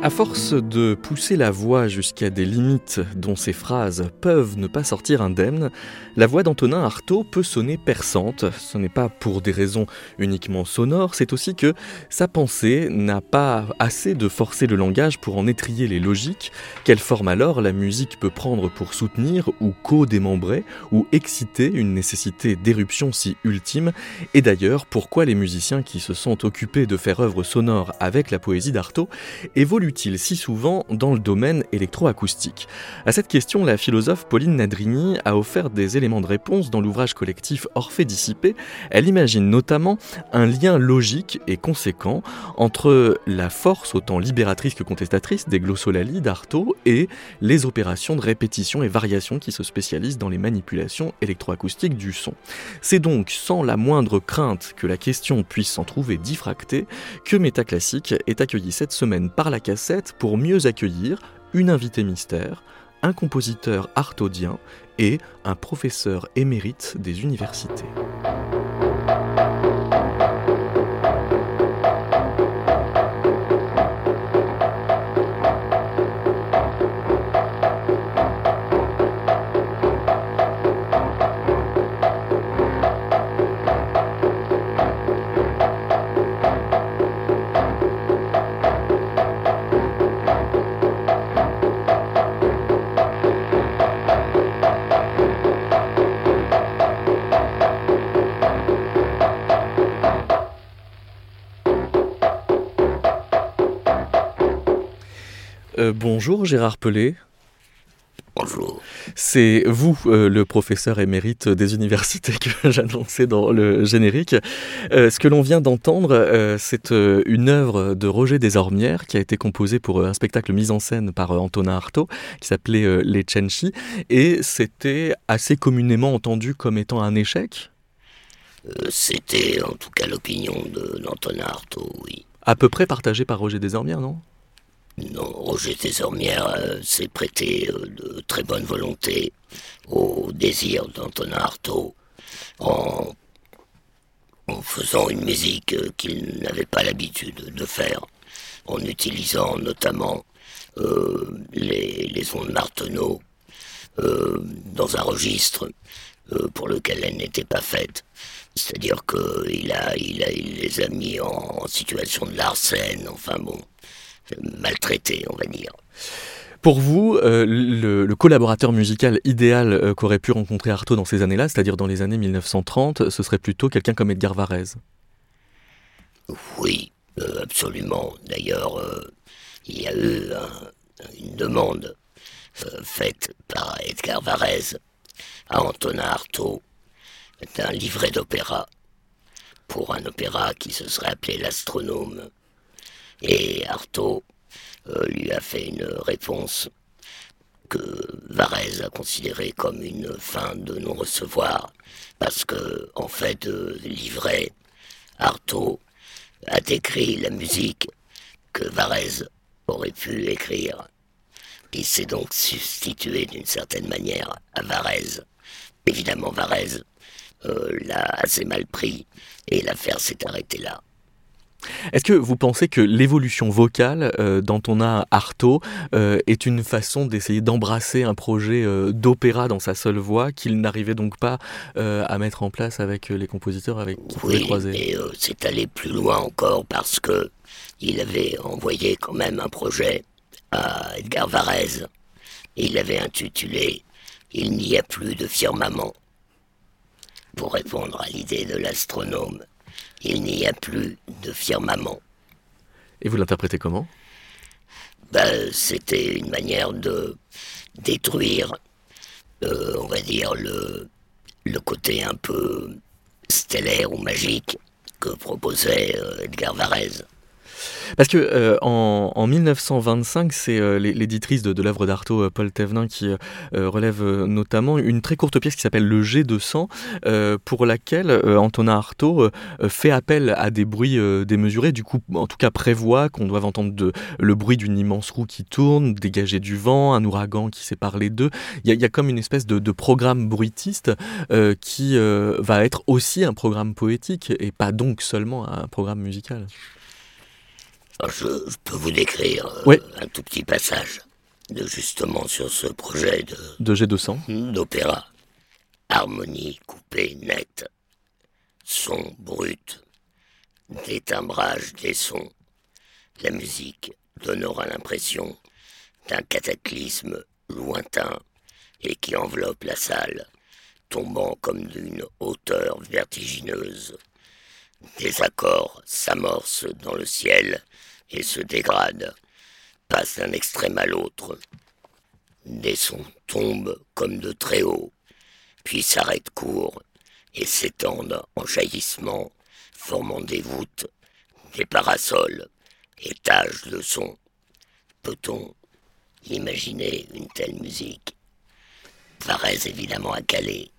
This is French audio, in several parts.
À force de pousser la voix jusqu'à des limites dont ces phrases peuvent ne pas sortir indemnes, la voix d'Antonin Artaud peut sonner perçante. Ce n'est pas pour des raisons uniquement sonores, c'est aussi que sa pensée n'a pas assez de forcer le langage pour en étrier les logiques. Quelle forme alors la musique peut prendre pour soutenir ou co-démembrer ou exciter une nécessité d'éruption si ultime? Et d'ailleurs, pourquoi les musiciens qui se sont occupés de faire œuvre sonore avec la poésie d'Artaud évoluent il si souvent dans le domaine électroacoustique À cette question, la philosophe Pauline Nadrini a offert des éléments de réponse dans l'ouvrage collectif Orphée dissipé. Elle imagine notamment un lien logique et conséquent entre la force autant libératrice que contestatrice des glossolalies d'Artaud et les opérations de répétition et variation qui se spécialisent dans les manipulations électroacoustiques du son. C'est donc sans la moindre crainte que la question puisse s'en trouver diffractée que Métaclassique est accueilli cette semaine par la pour mieux accueillir une invitée mystère, un compositeur artaudien et un professeur émérite des universités. Euh, bonjour Gérard Pelé. Bonjour. C'est vous, euh, le professeur émérite des universités que j'annonçais dans le générique. Euh, ce que l'on vient d'entendre, c'est une œuvre de Roger Desormières qui a été composée pour un spectacle mis en scène par Antonin Artaud qui s'appelait Les Chenchi et c'était assez communément entendu comme étant un échec? C'était en tout cas l'opinion d'Antonin Artaud, oui. À peu près partagée par Roger Desormières, non non, Roger Désormière euh, s'est prêté euh, de très bonne volonté au désir d'Antonin Artaud en, faisant une musique euh, qu'il n'avait pas l'habitude de faire, en utilisant notamment les, ondes Marteneau dans un registre pour lequel elle n'était pas faite. C'est-à-dire qu'il a, il a, il les a mis en, en situation de l'arsène, enfin bon maltraité, on va dire. Pour vous, euh, le, collaborateur musical idéal euh, qu'aurait pu rencontrer Artaud dans ces années-là, c'est-à-dire dans les années 1930, ce serait plutôt quelqu'un comme Edgar Varèse Oui, euh, absolument. D'ailleurs, il y a eu une demande faite par Edgar Varèse à Antonin Artaud d'un livret d'opéra pour un opéra qui se serait appelé L'Astronome et Artaud euh, lui a fait une réponse que Varese a considérée comme une fin de non-recevoir, parce que, en fait, euh, livret, Artaud a décrit la musique que Varese aurait pu écrire. Il s'est donc substitué d'une certaine manière à Varese. Évidemment, Varese euh, l'a assez mal pris et l'affaire s'est arrêtée là. Est-ce que vous pensez que l'évolution vocale euh, d'Antonin Artaud euh, est une façon d'essayer d'embrasser un projet euh, d'opéra dans sa seule voix qu'il n'arrivait donc pas à mettre en place avec les compositeurs avec qui oui, croiser mais c'est allé plus loin encore parce que il avait envoyé quand même un projet à Edgar Varèse. Il l'avait intitulé Il n'y a plus de firmament pour répondre à l'idée de l'astronome il n'y a plus de firmament. Et vous l'interprétez comment? Ben, C'était une manière de détruire, euh, on va dire, le, le côté un peu stellaire ou magique que proposait euh, Edgar Varèse. Parce que euh, en, 1925, c'est euh, l'éditrice de, l'œuvre d'Artaud, euh, Paul Thévenin, qui relève notamment une très courte pièce qui s'appelle Le G de sang, pour laquelle Antonin Artaud fait appel à des bruits démesurés, du coup, en tout cas prévoit qu'on doit entendre le bruit d'une immense roue qui tourne, dégager du vent, un ouragan qui sépare les deux. Il y, a comme une espèce de, programme bruitiste qui va être aussi un programme poétique et pas donc seulement un programme musical. Je, peux vous décrire euh, un tout petit passage de justement sur ce projet de, de G200 d'opéra. Harmonie coupée nette, son brut, détimbrage des sons. La musique donnera l'impression d'un cataclysme lointain et qui enveloppe la salle, tombant comme d'une hauteur vertigineuse. Des accords s'amorcent dans le ciel et se dégradent, passent d'un extrême à l'autre. Des sons tombent comme de très haut, puis s'arrêtent court et s'étendent en jaillissements, formant des voûtes, des parasols, étages de sons. Peut-on imaginer une telle musique? Varese évidemment à Calais.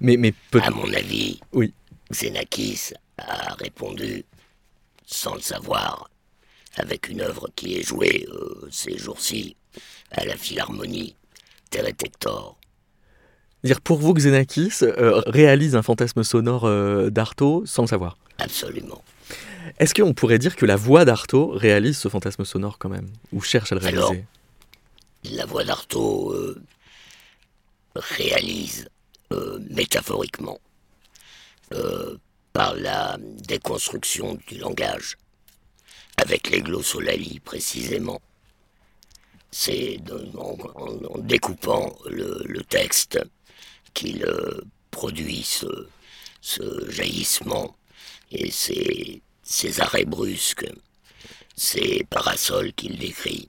Mais, mais peut À mon avis, oui. Xenakis a répondu, sans le savoir, avec une œuvre qui est jouée euh, ces jours-ci à la Philharmonie, Teretector. Dire pour vous, Xenakis euh, réalise un fantasme sonore euh, d'Artaud sans le savoir Absolument. Est-ce qu'on pourrait dire que la voix d'Artaud réalise ce fantasme sonore quand même Ou cherche à le réaliser? La voix d'Artaud réalise métaphoriquement euh, par la déconstruction du langage, avec les glossolalie précisément. C'est en, découpant le, texte qu'il euh, produit ce, jaillissement et ces, ces arrêts brusques, ces parasols qu'il décrit,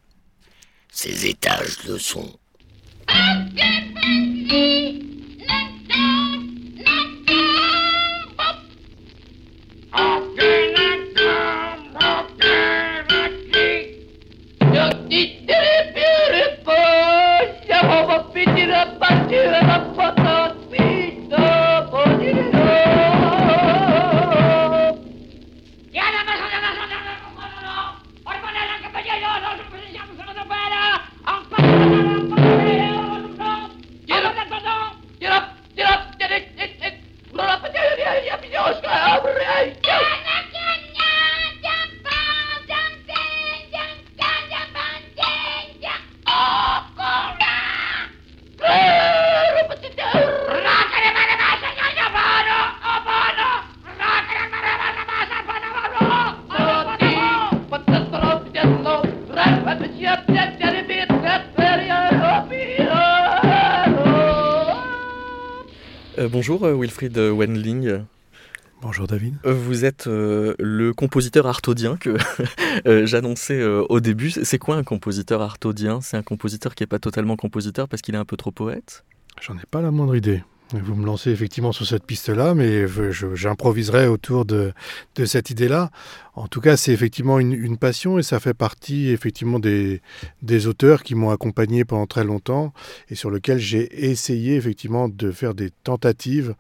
ces étages de son. Ah. Bonjour euh, Wilfried Wendling. Bonjour David. Euh, vous êtes euh, le compositeur artaudien que j'annonçais au début. C'est quoi un compositeur artaudien? C'est un compositeur qui n'est pas totalement compositeur parce qu'il est un peu trop poète? J'en ai pas la moindre idée. Vous me lancez effectivement sur cette piste-là, mais j'improviserai autour de, cette idée-là. En tout cas, c'est effectivement une, passion et ça fait partie effectivement des, des auteurs qui m'ont accompagné pendant très longtemps et sur lesquels j'ai essayé effectivement de faire des tentatives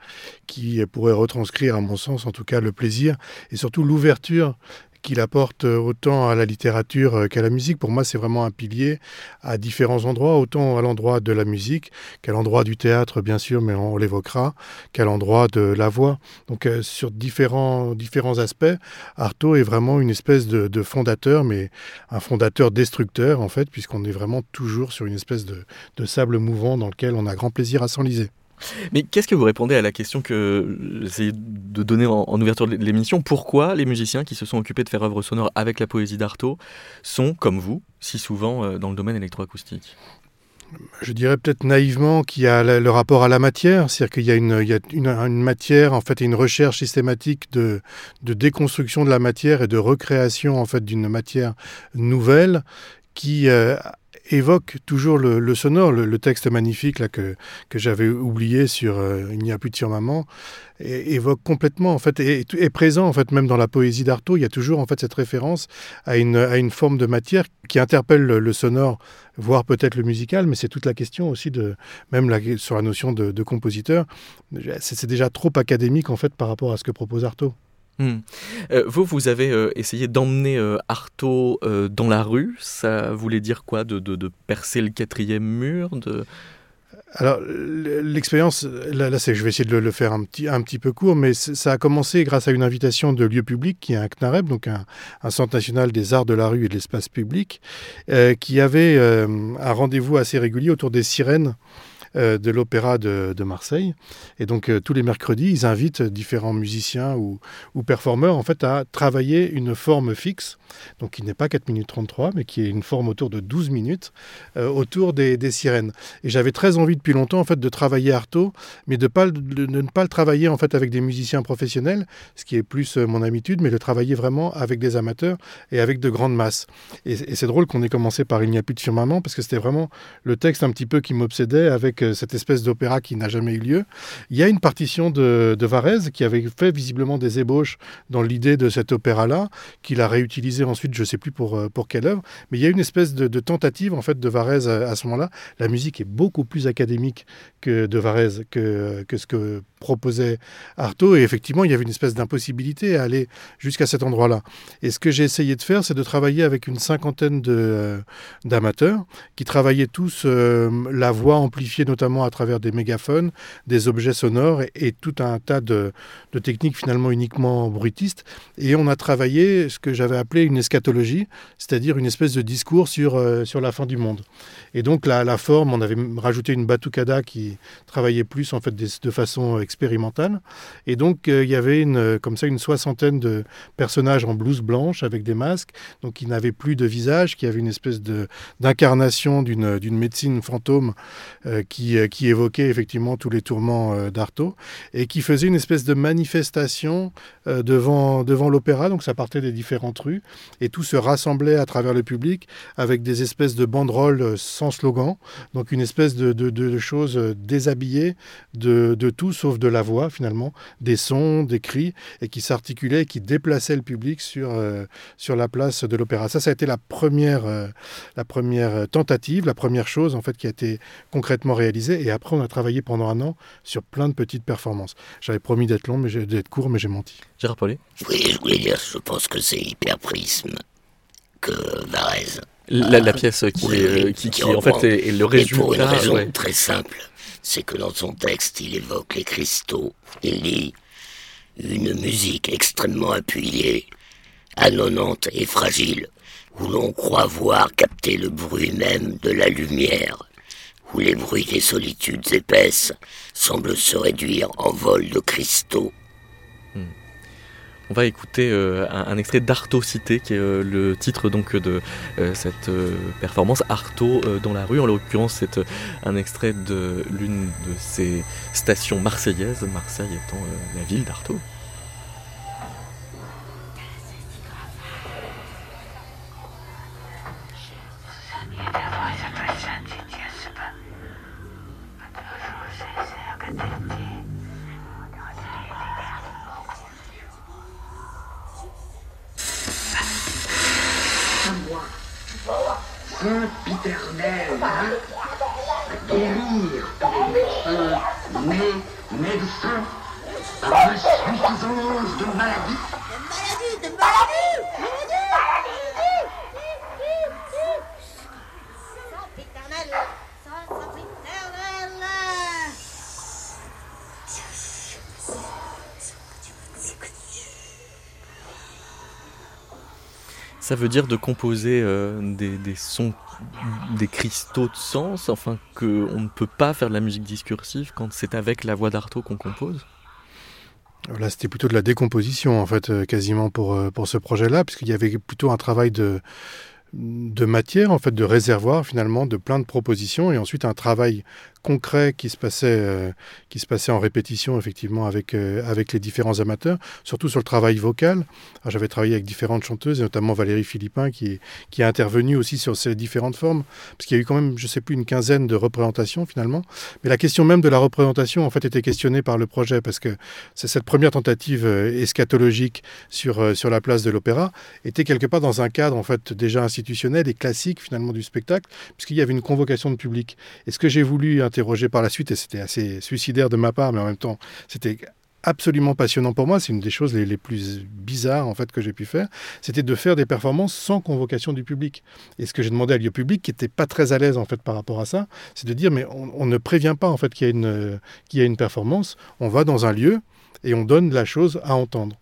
qui pourraient retranscrire, à mon sens en tout cas, le plaisir et surtout l'ouverture qu'il apporte autant à la littérature qu'à la musique. Pour moi, c'est vraiment un pilier à différents endroits, autant à l'endroit de la musique qu'à l'endroit du théâtre, bien sûr, mais on l'évoquera, qu'à l'endroit de la voix. Donc, euh, sur différents, différents aspects, Artaud est vraiment une espèce de, fondateur, mais un fondateur destructeur, en fait, puisqu'on est vraiment toujours sur une espèce de sable mouvant dans lequel on a grand plaisir à s'enliser. Mais qu'est-ce que vous répondez à la question que j'essaie de donner en, ouverture de l'émission? Pourquoi les musiciens qui se sont occupés de faire œuvre sonore avec la poésie d'Artaud sont, comme vous, si souvent euh, dans le domaine électroacoustique? Je dirais peut-être naïvement qu'il y a le rapport à la matière, c'est-à-dire qu'il y a, une, matière, en fait, une recherche systématique de, déconstruction de la matière et de recréation en fait d'une matière nouvelle qui évoque toujours le, sonore, le, texte magnifique là, que, que j'avais oublié sur Il n'y a plus de surmaman, évoque complètement, en fait, et est, présent, en fait, même dans la poésie d'Artaud, il y a toujours, en fait, cette référence à une, à une forme de matière qui interpelle le, sonore, voire peut-être le musical, mais c'est toute la question aussi de, même sur la notion de, de compositeur, c'est déjà trop académique, en fait, par rapport à ce que propose Artaud. Hmm. Euh, vous, vous avez euh, essayé d'emmener euh, Artaud dans la rue. Ça voulait dire quoi de, percer le quatrième mur. Alors, l'expérience, là, là je vais essayer de le, faire un petit, un petit peu court, mais ça a commencé grâce à une invitation de lieu public, qui est un CNAREB, donc un, Centre national des arts de la rue et de l'espace public, qui avait un rendez-vous assez régulier autour des sirènes euh, de l'Opéra de, Marseille. Et donc euh, tous les mercredis, ils invitent différents musiciens ou, performeurs en fait à travailler une forme fixe, donc qui n'est pas 4 minutes 33, mais qui est une forme autour de 12 minutes, euh, autour des, sirènes. Et j'avais très envie depuis longtemps en fait de travailler Artaud, mais de, ne pas le travailler en fait avec des musiciens professionnels, ce qui est plus mon habitude, mais de travailler vraiment avec des amateurs et avec de grandes masses. Et, et c'est drôle qu'on ait commencé par Il n'y a plus de firmament, parce que c'était vraiment le texte un petit peu qui m'obsédait avec cette espèce d'opéra qui n'a jamais eu lieu. Il y a une partition de, de qui avait fait visiblement des ébauches dans l'idée de cet opéra-là, qu'il a réutilisé ensuite, je ne sais plus pour, euh, pour quelle œuvre, mais il y a une espèce de, tentative en fait de Varese à, ce moment-là. La musique est beaucoup plus académique que de Varese, que, que ce que proposait Artaud, et effectivement, il y avait une espèce d'impossibilité à aller jusqu'à cet endroit-là. Et ce que j'ai essayé de faire, c'est de travailler avec une cinquantaine euh, d'amateurs qui travaillaient tous euh, la voix amplifiée notamment à travers des mégaphones, des objets sonores et, tout un tas de, techniques finalement uniquement bruitistes. Et on a travaillé ce que j'avais appelé une eschatologie, c'est-à-dire une espèce de discours sur, euh, sur la fin du monde. Et donc la, forme, on avait rajouté une batucada qui travaillait plus en fait de, façon expérimentale. Et donc euh, il y avait comme ça une soixantaine de personnages en blouse blanche avec des masques, donc qui n'avaient plus de visage, qui avaient une espèce d'incarnation d'une médecine fantôme euh, qui euh, qui, évoquait effectivement tous les tourments euh, d'Artaud et qui faisait une espèce de manifestation euh, devant, devant l'opéra. Donc ça partait des différentes rues et tout se rassemblait à travers le public avec des espèces de banderoles sans slogan. Donc une espèce de, de, choses déshabillées de, de, tout sauf de la voix finalement, des sons, des cris et qui s'articulaient, qui déplaçaient le public sur, sur la place de l'opéra. Ça, ça a été la première, la première tentative, la première chose en fait qui a été concrètement réalisée et après, on a travaillé pendant un an sur plein de petites performances. J'avais promis d'être long, mais d'être court, mais j'ai menti. Gérard Paulet Oui, je voulais dire, je pense que c'est Hyperprisme que Varese. La, pièce qui, est, qui, en fait est, le résultat. pour une raison très simple, c'est que dans son texte, il évoque les cristaux. Il dit une musique extrêmement appuyée, annonnante et fragile, où l'on croit voir capter le bruit même de la lumière où les bruits des solitudes épaisses semblent se réduire en vol de cristaux. Hmm. On va écouter euh, un, extrait d'Arto Cité, qui est euh, le titre donc de euh, cette performance Arto dans la rue. En l'occurrence, c'est un extrait de l'une de ces stations marseillaises, Marseille étant la ville d'Arto. Ça veut dire de composer euh, des, sons, des cristaux de sens, enfin qu'on ne peut pas faire de la musique discursive quand c'est avec la voix d'Artaud qu'on compose? Là, c'était plutôt de la décomposition, en fait, euh, quasiment pour, euh, pour ce projet-là, puisqu'il y avait plutôt un travail de, de matière, en fait, de réservoir finalement, de plein de propositions, et ensuite un travail concret qui se passait, qui se passait en répétition effectivement avec, avec les différents amateurs, surtout sur le travail vocal. J'avais travaillé avec différentes chanteuses, et notamment Valérie Philippin qui, qui a intervenu aussi sur ces différentes formes, parce qu'il y a eu quand même, je ne sais plus, une quinzaine de représentations finalement. Mais la question même de la représentation en fait était questionnée par le projet, parce que c'est cette première tentative eschatologique sur, sur la place de l'opéra était quelque part dans un cadre en fait déjà institutionnel et classique finalement du spectacle, puisqu'il y avait une convocation de public. Et ce que j'ai voulu interroger par la suite, et c'était assez suicidaire de ma part, mais en même temps c'était absolument passionnant pour moi, c'est une des choses les, plus bizarres en fait que j'ai pu faire, c'était de faire des performances sans convocation du public. Et ce que j'ai demandé à lieu public, qui n'était pas très à l'aise en fait par rapport à ça, c'est de dire mais on, ne prévient pas en fait qu'il y, a une, qu'il y a une performance, on va dans un lieu et on donne la chose à entendre.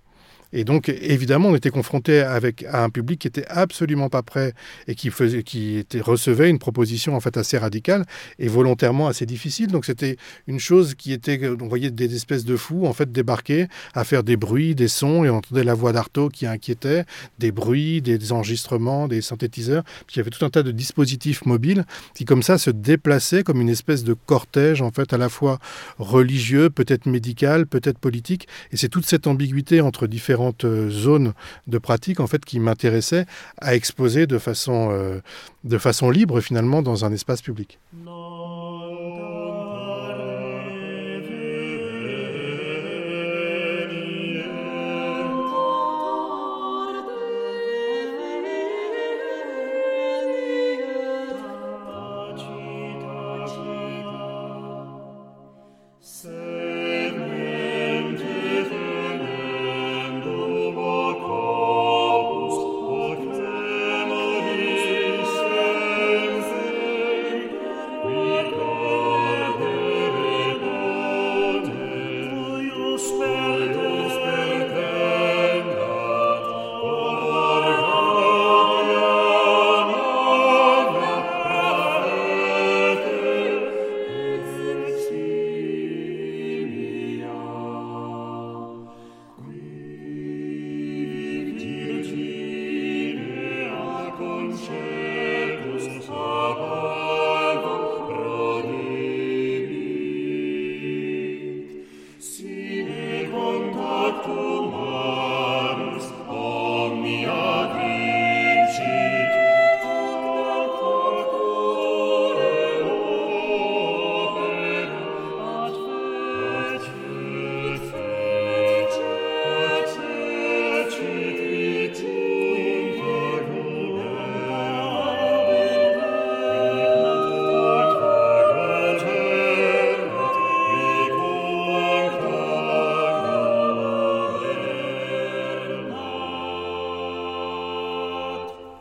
Et donc, évidemment, on était confronté avec, à un public qui était absolument pas prêt et qui, faisait, qui était, recevait une proposition en fait assez radicale et volontairement assez difficile. Donc, c'était une chose qui était, on voyait des espèces de fous en fait débarquer à faire des bruits, des sons et on entendait la voix d'Artaud qui inquiétait, des bruits, des enregistrements, des synthétiseurs. Puis il y avait tout un tas de dispositifs mobiles qui, comme ça, se déplaçaient comme une espèce de cortège en fait à la fois religieux, peut-être médical, peut-être politique. Et c'est toute cette ambiguïté entre différents euh, zones de pratique en fait qui m'intéressaient à exposer de façon, euh, de façon libre finalement dans un espace public.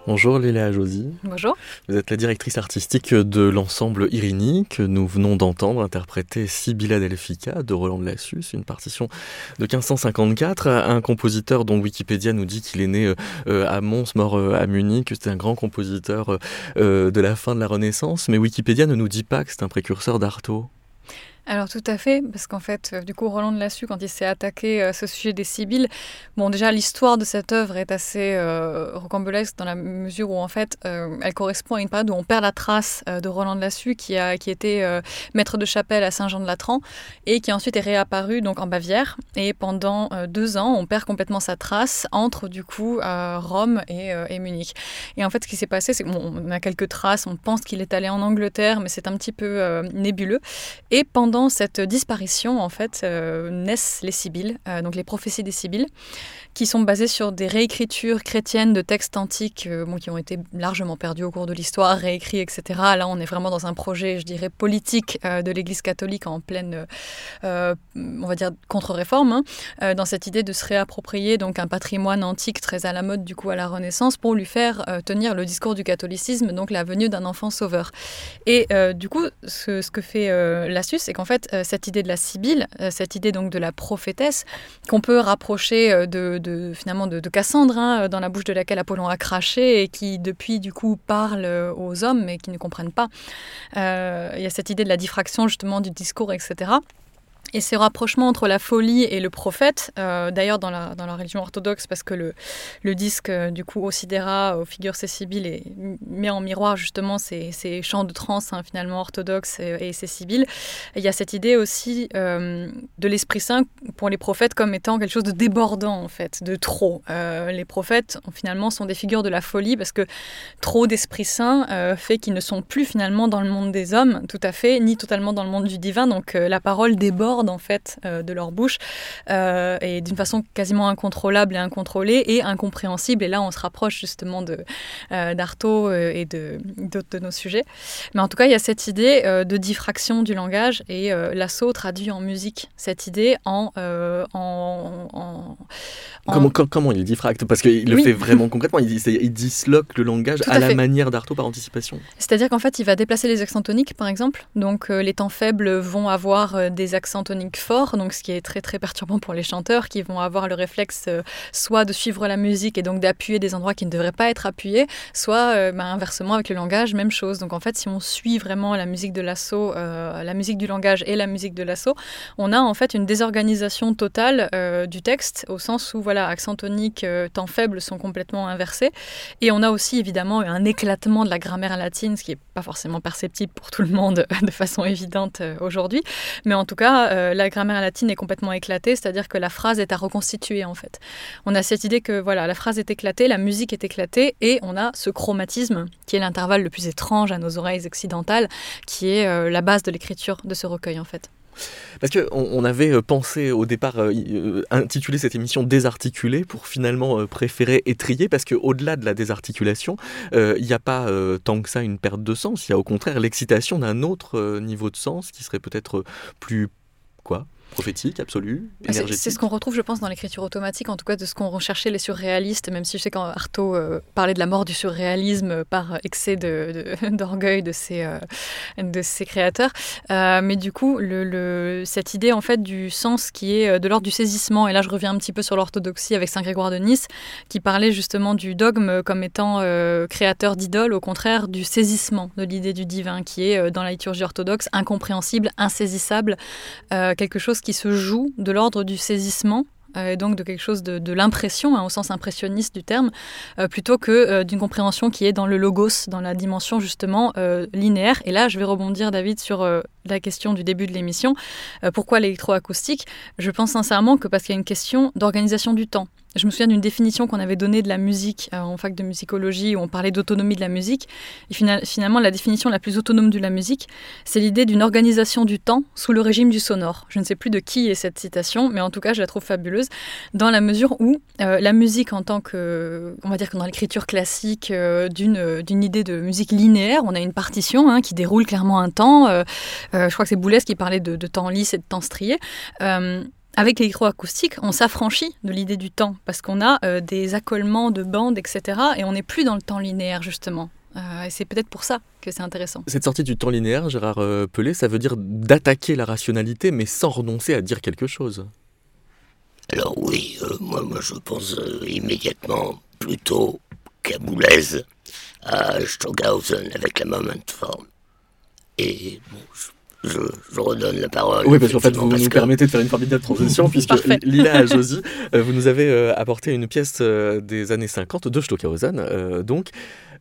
Bonjour Léla Josie. Bonjour. Vous êtes la directrice artistique de l'ensemble Irini que nous venons d'entendre interpréter Sibylla Delphica de Roland de Lassus, une partition de 1554. Un compositeur dont Wikipédia nous dit qu'il est né euh, à Mons, mort euh, à Munich, c'était un grand compositeur euh, de la fin de la Renaissance, mais Wikipédia ne nous dit pas que c'est un précurseur d'Artaud. Alors tout à fait, parce qu'en fait, euh, du coup, Roland de Lassus, quand il s'est attaqué à ce sujet des Sibylles, bon, déjà l'histoire de cette œuvre est assez euh, rocambolesque dans la mesure où en fait, euh, elle correspond à une période où on perd la trace de Roland de Lassus, qui a qui était maître de chapelle à Saint-Jean-de-Latran et qui ensuite est réapparu donc en Bavière. Et pendant deux ans, on perd complètement sa trace entre du coup Rome et, et, Munich. Et en fait, ce qui s'est passé, c'est qu'on a quelques traces. On pense qu'il est allé en Angleterre, mais c'est un petit peu nébuleux. Et pendant cette disparition, en fait, euh, naissent les Sibylles, euh, donc les prophéties des Sibylles, qui sont basées sur des réécritures chrétiennes de textes antiques euh, qui ont été largement perdus au cours de l'histoire, réécrits, etc. Là, on est vraiment dans un projet, je dirais, politique de l'Église catholique en pleine, on va dire, contre-réforme, hein, dans cette idée de se réapproprier donc un patrimoine antique très à la mode du coup à la Renaissance pour lui faire tenir le discours du catholicisme, donc la venue d'un enfant sauveur. Et du coup, ce, que fait Lassus, c'est qu'en fait, euh, cette idée de la Sibylle, euh, cette idée donc de la prophétesse, qu'on peut rapprocher euh, de, finalement de, Cassandre, hein, dans la bouche de laquelle Apollon a craché et qui depuis du coup parle aux hommes mais qui ne comprennent pas. Il y a cette idée de la diffraction justement du discours, etc. Et ces rapprochements entre la folie et le prophète, euh, d'ailleurs dans la, dans la religion orthodoxe, parce que le, le disque euh, du coup Osidera aux figures Cécibile met en miroir justement ces, ces chants de trance hein, finalement orthodoxes et, et Cécibile. Il y a cette idée aussi euh, de l'Esprit Saint pour les prophètes comme étant quelque chose de débordant en fait, de trop. Euh, les prophètes finalement sont des figures de la folie parce que trop d'Esprit Saint fait qu'ils ne sont plus finalement dans le monde des hommes tout à fait, ni totalement dans le monde du divin. Donc la parole déborde en fait euh, de leur bouche euh, et d'une façon quasiment incontrôlable et incontrôlée et incompréhensible. Et là, on se rapproche justement de euh, d'Artaud et de d'autres de nos sujets. Mais en tout cas, il y a cette idée de diffraction du langage et l'assaut traduit en musique cette idée en, en, en- en- Comment, com- comment il diffracte? Parce qu'il le Oui. fait vraiment concrètement. Il, disloque le langage à, à la fait. manière d'Artaud par anticipation. C'est-à-dire qu'en fait, il va déplacer les accents toniques, par exemple. Donc, euh, les temps faibles vont avoir euh, des accents toniques forts, donc ce qui est très très perturbant pour les chanteurs, qui vont avoir le réflexe euh, soit de suivre la musique et donc d'appuyer des endroits qui ne devraient pas être appuyés, soit euh, ben, inversement avec le langage, même chose. Donc, en fait, si on suit vraiment la musique de l'assaut, euh, la musique du langage et la musique de l'assaut, on a en fait une désorganisation totale du texte, au sens où voilà, accent tonique, temps faible sont complètement inversés. Et on a aussi évidemment un éclatement de la grammaire latine, ce qui n'est pas forcément perceptible pour tout le monde de façon évidente aujourd'hui. Mais en tout cas, euh, la grammaire latine est complètement éclatée, c'est-à-dire que la phrase est à reconstituer en fait. On a cette idée que voilà, la phrase est éclatée, la musique est éclatée, et on a ce chromatisme qui est l'intervalle le plus étrange à nos oreilles occidentales, qui est euh, la base de l'écriture de ce recueil en fait. Parce qu'on on avait euh, pensé au départ euh, intituler cette émission Désarticulée pour finalement préférer étrier parce qu'au-delà de la désarticulation, il n'y a pas tant que ça une perte de sens. Il y a au contraire l'excitation d'un autre niveau de sens qui serait peut-être plus quoi prophétique, absolu, C'est- énergétique. C'est ce qu'on retrouve, je pense, dans l'écriture automatique, en tout cas de ce qu'ont recherché les surréalistes, même si je sais qu'Artaud euh, parlait de la mort du surréalisme par excès de- de- d'orgueil de, ses, euh, de ses créateurs. Euh, mais du coup, le, le- cette idée en fait du sens qui est euh, de l'ordre du saisissement, et là je reviens un petit peu sur l'orthodoxie avec Saint Grégoire de Nice, qui parlait justement du dogme comme étant euh, créateur d'idoles, au contraire du saisissement de l'idée du divin, qui est euh, dans la liturgie orthodoxe incompréhensible, insaisissable, euh, quelque chose qui se joue de l'ordre du saisissement. euh, et donc de quelque chose de, l'impression, hein, au sens impressionniste du terme, euh, plutôt que euh, d'une compréhension qui est dans le logos, dans la dimension justement linéaire. Et là, je vais rebondir, David, sur la question du début de l'émission. Pourquoi l'électroacoustique? Je pense sincèrement que parce qu'il y a une question d'organisation du temps. Je me souviens d'une définition qu'on avait donnée de la musique euh, en fac de musicologie où on parlait d'autonomie de la musique. Et fina- finalement, la définition la plus autonome de la musique, c'est l'idée d'une organisation du temps sous le régime du sonore. Je ne sais plus de qui est cette citation, mais en tout cas, je la trouve fabuleuse dans la mesure où euh, la musique en tant que, on va dire que dans l'écriture classique euh, d'une d'une idée de musique linéaire, on a une partition hein, qui déroule clairement un temps. je crois que c'est Boulez qui parlait de, de temps lisse et de temps strié. Avec l'électroacoustique, on s'affranchit de l'idée du temps parce qu'on a euh, des accolements de bandes, etc. Et on n'est plus dans le temps linéaire, justement. Euh, et c'est peut-être pour ça que c'est intéressant. Cette sortie du temps linéaire, Gérard euh, Pelé, ça veut dire d'attaquer la rationalité mais sans renoncer à dire quelque chose. Alors oui, euh, moi, moi je pense euh, immédiatement plutôt qu'à Boulez, à Stockhausen avec la moment form. Et bon, je, je, je redonne la parole. Oui, parce qu'en fait, vous nous que- permettez de faire une formidable transition, puisque Parfait. Lila Josie, euh, vous nous avez euh, apporté une pièce euh, des années 50 de Stockhausen, euh, donc,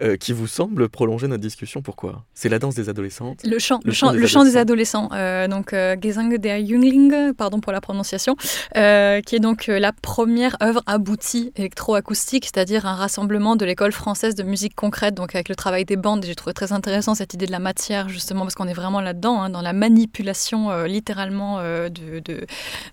euh, qui vous semble prolonger notre discussion. Pourquoi? C'est la danse des adolescentes. Le chant, Le le chant chant, des le chant des adolescents, euh, donc euh, Gesang der Jüngling, pardon pour la prononciation, qui est donc la première œuvre aboutie électroacoustique, c'est-à-dire un rassemblement de l'école française de musique concrète, donc avec le travail des bandes. J'ai trouvé très intéressant cette idée de la matière, justement, parce qu'on est vraiment là-dedans, hein, dans la manipulation littéralement de, de-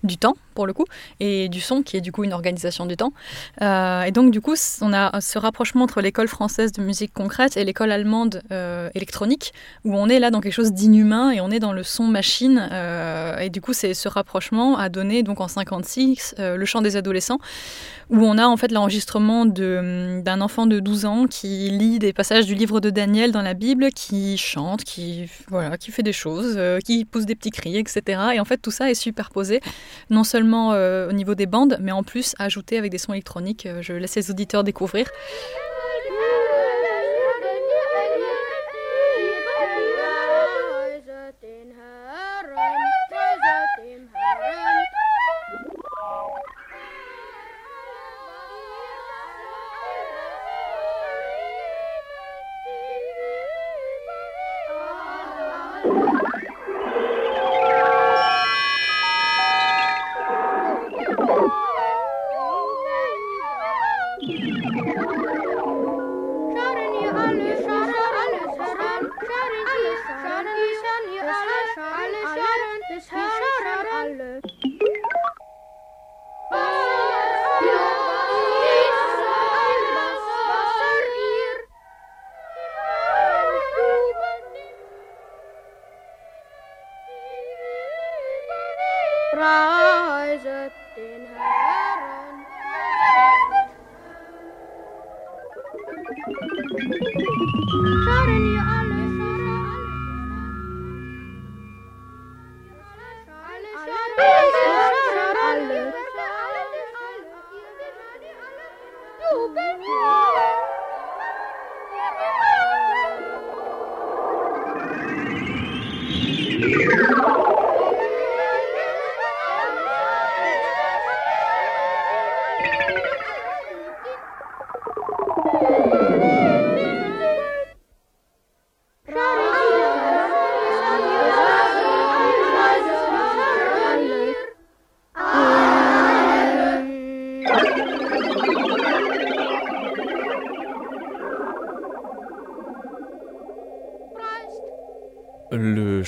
du temps, pour le coup, et du son, qui est du coup une organisation du temps. Et donc, du coup, on a ce rapprochement entre l'école française de musique concrète et l'école allemande euh, électronique, où on est là dans quelque chose d'inhumain et on est dans le son machine. euh, et du coup, c'est ce rapprochement a donné donc en 56 euh, le chant des adolescents, où on a en fait l'enregistrement de- d'un enfant de 12 ans qui lit des passages du livre de Daniel dans la Bible, qui chante, qui voilà, qui fait des choses, qui pousse des petits cris, etc. Et en fait, tout ça est superposé, non seulement au niveau des bandes, mais en plus ajouté avec des sons électroniques. Je laisse les auditeurs découvrir.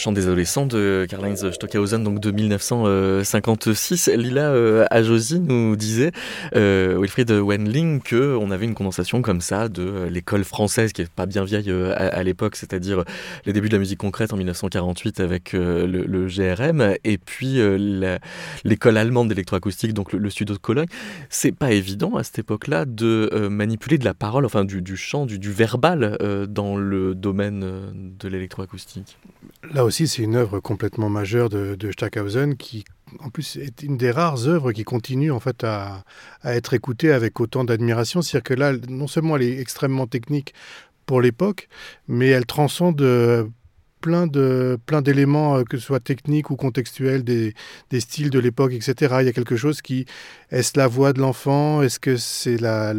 Chant des adolescents de Karl-Heinz Stockhausen, donc de 1956. Lila euh, Ajosi nous disait, euh, Wilfried Wendling, qu'on avait une condensation comme ça de euh, l'école française, qui est pas bien vieille euh, à, l'époque, c'est-à-dire les débuts de la musique concrète en 1948 avec le, GRM, et puis l'école allemande d'électroacoustique, donc le, studio de Cologne. C'est pas évident à cette époque-là de manipuler de la parole, enfin du, chant, du verbal dans le domaine de l'électroacoustique. Là aussi, c'est une œuvre complètement majeure de, de, Stackhausen qui, en plus, est une des rares œuvres qui continue en fait à, à être écoutée avec autant d'admiration. C'est-à-dire que là, non seulement elle est extrêmement technique pour l'époque, mais elle transcende plein de plein d'éléments, euh, que ce soit techniques ou contextuels, des, des styles de l'époque, etc. Il y a quelque chose qui est-ce la voix de l'enfant? Est-ce que c'est la,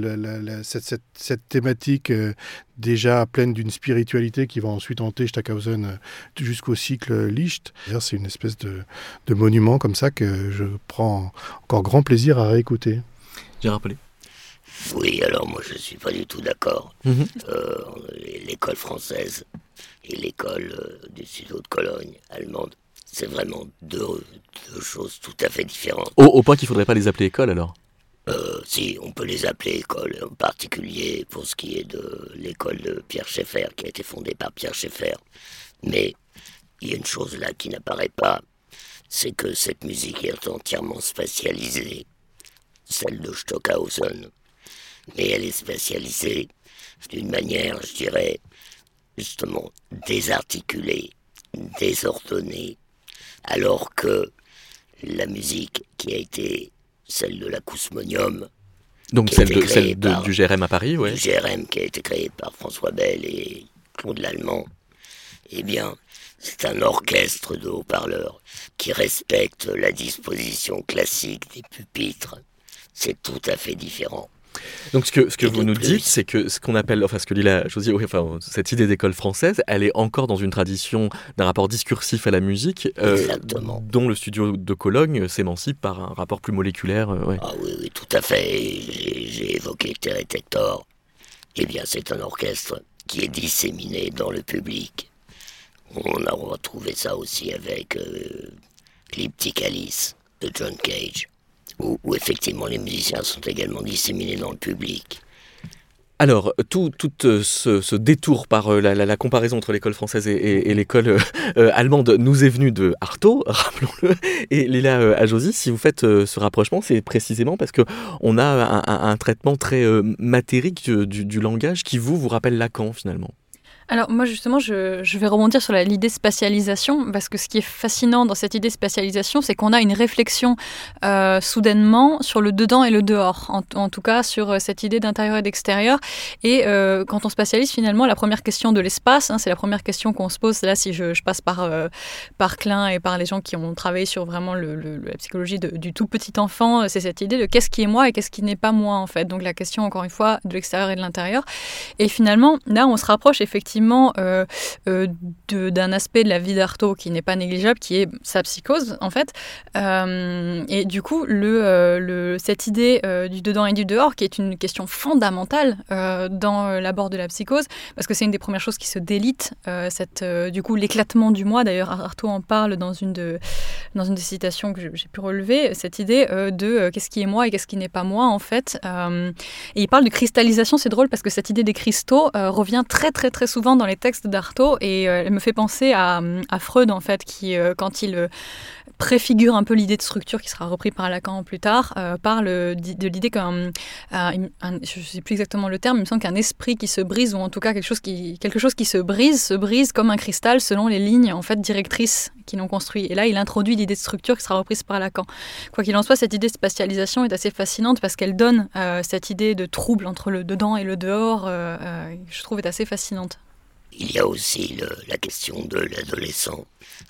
cette, cette, cette, thématique euh, déjà pleine d'une spiritualité qui va ensuite hanter Stackhausen euh, jusqu'au cycle Licht? C'est une espèce de, de, monument comme ça que je prends encore grand plaisir à réécouter. J'ai rappelé. Oui, alors moi je ne suis pas du tout d'accord. Mhm. euh, L'école française et l'école euh, du sud de Cologne allemande, c'est vraiment deux, deux, choses tout à fait différentes. Au, au point qu'il ne faudrait pas les appeler école alors? Euh, si, on peut les appeler école, en particulier pour ce qui est de l'école de Pierre Schaeffer, qui a été fondée par Pierre Schaeffer. Mais il y a une chose là qui n'apparaît pas, c'est que cette musique est entièrement spatialisée, celle de Stockhausen. Mais elle est spatialisée d'une manière, je dirais, justement désarticulée, désordonnée, alors que la musique qui a été celle de l'acousmonium, donc celle, de, celle du GRM à Paris, oui. Du GRM qui a été créé par François Bell et Claude Lallemand, eh bien, c'est un orchestre de haut-parleurs qui respecte la disposition classique des pupitres. C'est tout à fait différent. Donc ce que, ce que vous nous dites, c'est que ce qu'on appelle, enfin ce que dit la Josie, enfin, cette idée d'école française, elle est encore dans une tradition d'un rapport discursif à la musique, euh, dont le studio de Cologne s'émancipe par un rapport plus moléculaire. Euh, ah oui, oui, tout à fait. J'ai évoqué Terre. Eh bien, c'est un orchestre qui est disséminé dans le public. On a retrouvé ça aussi avec euh, Alice de John Cage où, effectivement les musiciens sont également disséminés dans le public. Alors, tout, tout euh, ce, détour par euh, la, comparaison entre l'école française et, l'école euh, allemande nous est venu de Artaud, rappelons-le, et Lila Ajosi, si vous faites ce rapprochement, c'est précisément parce qu'on a un, traitement très matérique du, du, langage qui vous, vous rappelle Lacan finalement. Alors moi justement, je, vais rebondir sur l'idée spatialisation, parce que ce qui est fascinant dans cette idée spatialisation, c'est qu'on a une réflexion euh, soudainement sur le dedans et le dehors, en, tout cas sur euh, cette idée d'intérieur et d'extérieur. Et euh, quand on spatialise finalement, la première question de l'espace, hein, c'est la première question qu'on se pose, là si je, je passe par, par Klein et par les gens qui ont travaillé sur vraiment le, la psychologie du tout petit enfant, c'est cette idée de qu'est-ce qui est moi et qu'est-ce qui n'est pas moi en fait. Donc la question encore une fois de l'extérieur et de l'intérieur. Et finalement, là on se rapproche effectivement euh, euh, d'un aspect de la vie d'Artaud qui n'est pas négligeable, qui est sa psychose en fait. Euh, et du coup, cette idée du dedans et du dehors, qui est une question fondamentale dans l'abord de la psychose, parce que c'est une des premières choses qui se délite, du coup l'éclatement du moi. D'ailleurs, Artaud en parle dans une, dans une des citations que j'ai pu relever, cette idée de qu'est-ce qui est moi et qu'est-ce qui n'est pas moi en fait. et il parle de cristallisation, c'est drôle parce que cette idée des cristaux revient très très très souvent dans les textes d'Artaud et elle me fait penser à, Freud en fait, qui quand il préfigure un peu l'idée de structure qui sera repris par Lacan plus tard, euh, parle de l'idée qu'un, euh, je ne sais plus exactement le terme, il me semble qu'un esprit qui se brise, ou en tout cas quelque chose qui, quelque chose qui se brise, se brise comme un cristal selon les lignes en fait directrices qui l'ont construit. Et là, il introduit l'idée de structure qui sera reprise par Lacan. Quoi qu'il en soit, cette idée de spatialisation est assez fascinante parce qu'elle donne euh, cette idée de trouble entre le dedans et le dehors, je trouve est assez fascinante. Il y a aussi la question de l'adolescent,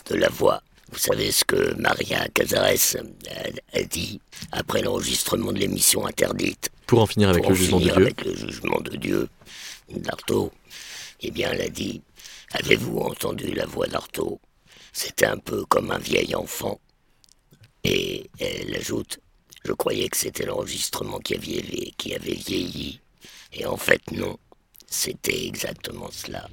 de la voix. Vous savez ce que Maria Cazares a, dit après l'enregistrement de l'émission interdite? Pour en finir avec le jugement de Dieu. Avec le jugement de Dieu d'Artaud. Eh bien, elle a dit Avez-vous entendu la voix d'Artaud? C'était un peu comme un vieil enfant. Et elle ajoute Je croyais que c'était l'enregistrement qui avait, qui avait vieilli. Et en fait, non. C'était exactement cela.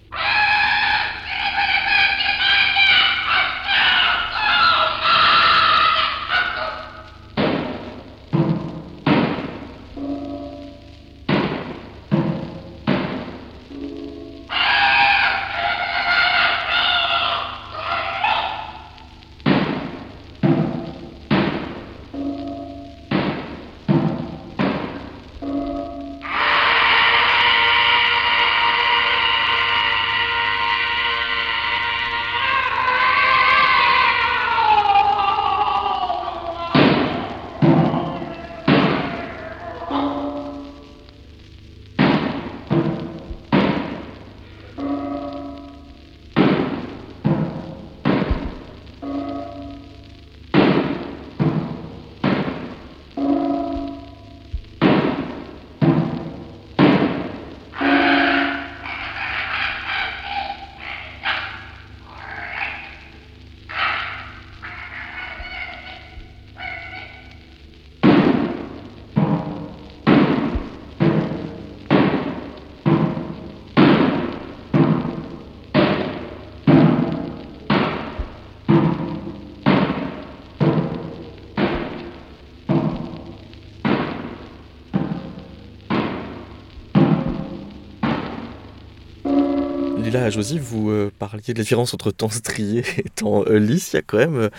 Là, Josie, vous euh, parliez de la différence entre temps strié et temps euh, lisse. Il y a quand même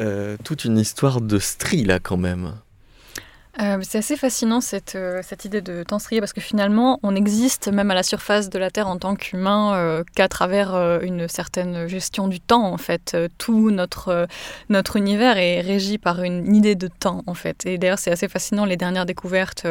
euh, toute une histoire de stri là quand même. Euh, c'est assez fascinant cette, euh, cette idée de temps strié parce que finalement on existe même à la surface de la Terre en tant qu'humain euh, qu'à travers une certaine gestion du temps en fait. tout notre, notre univers est régi par une idée de temps en fait. Et d'ailleurs c'est assez fascinant les dernières découvertes,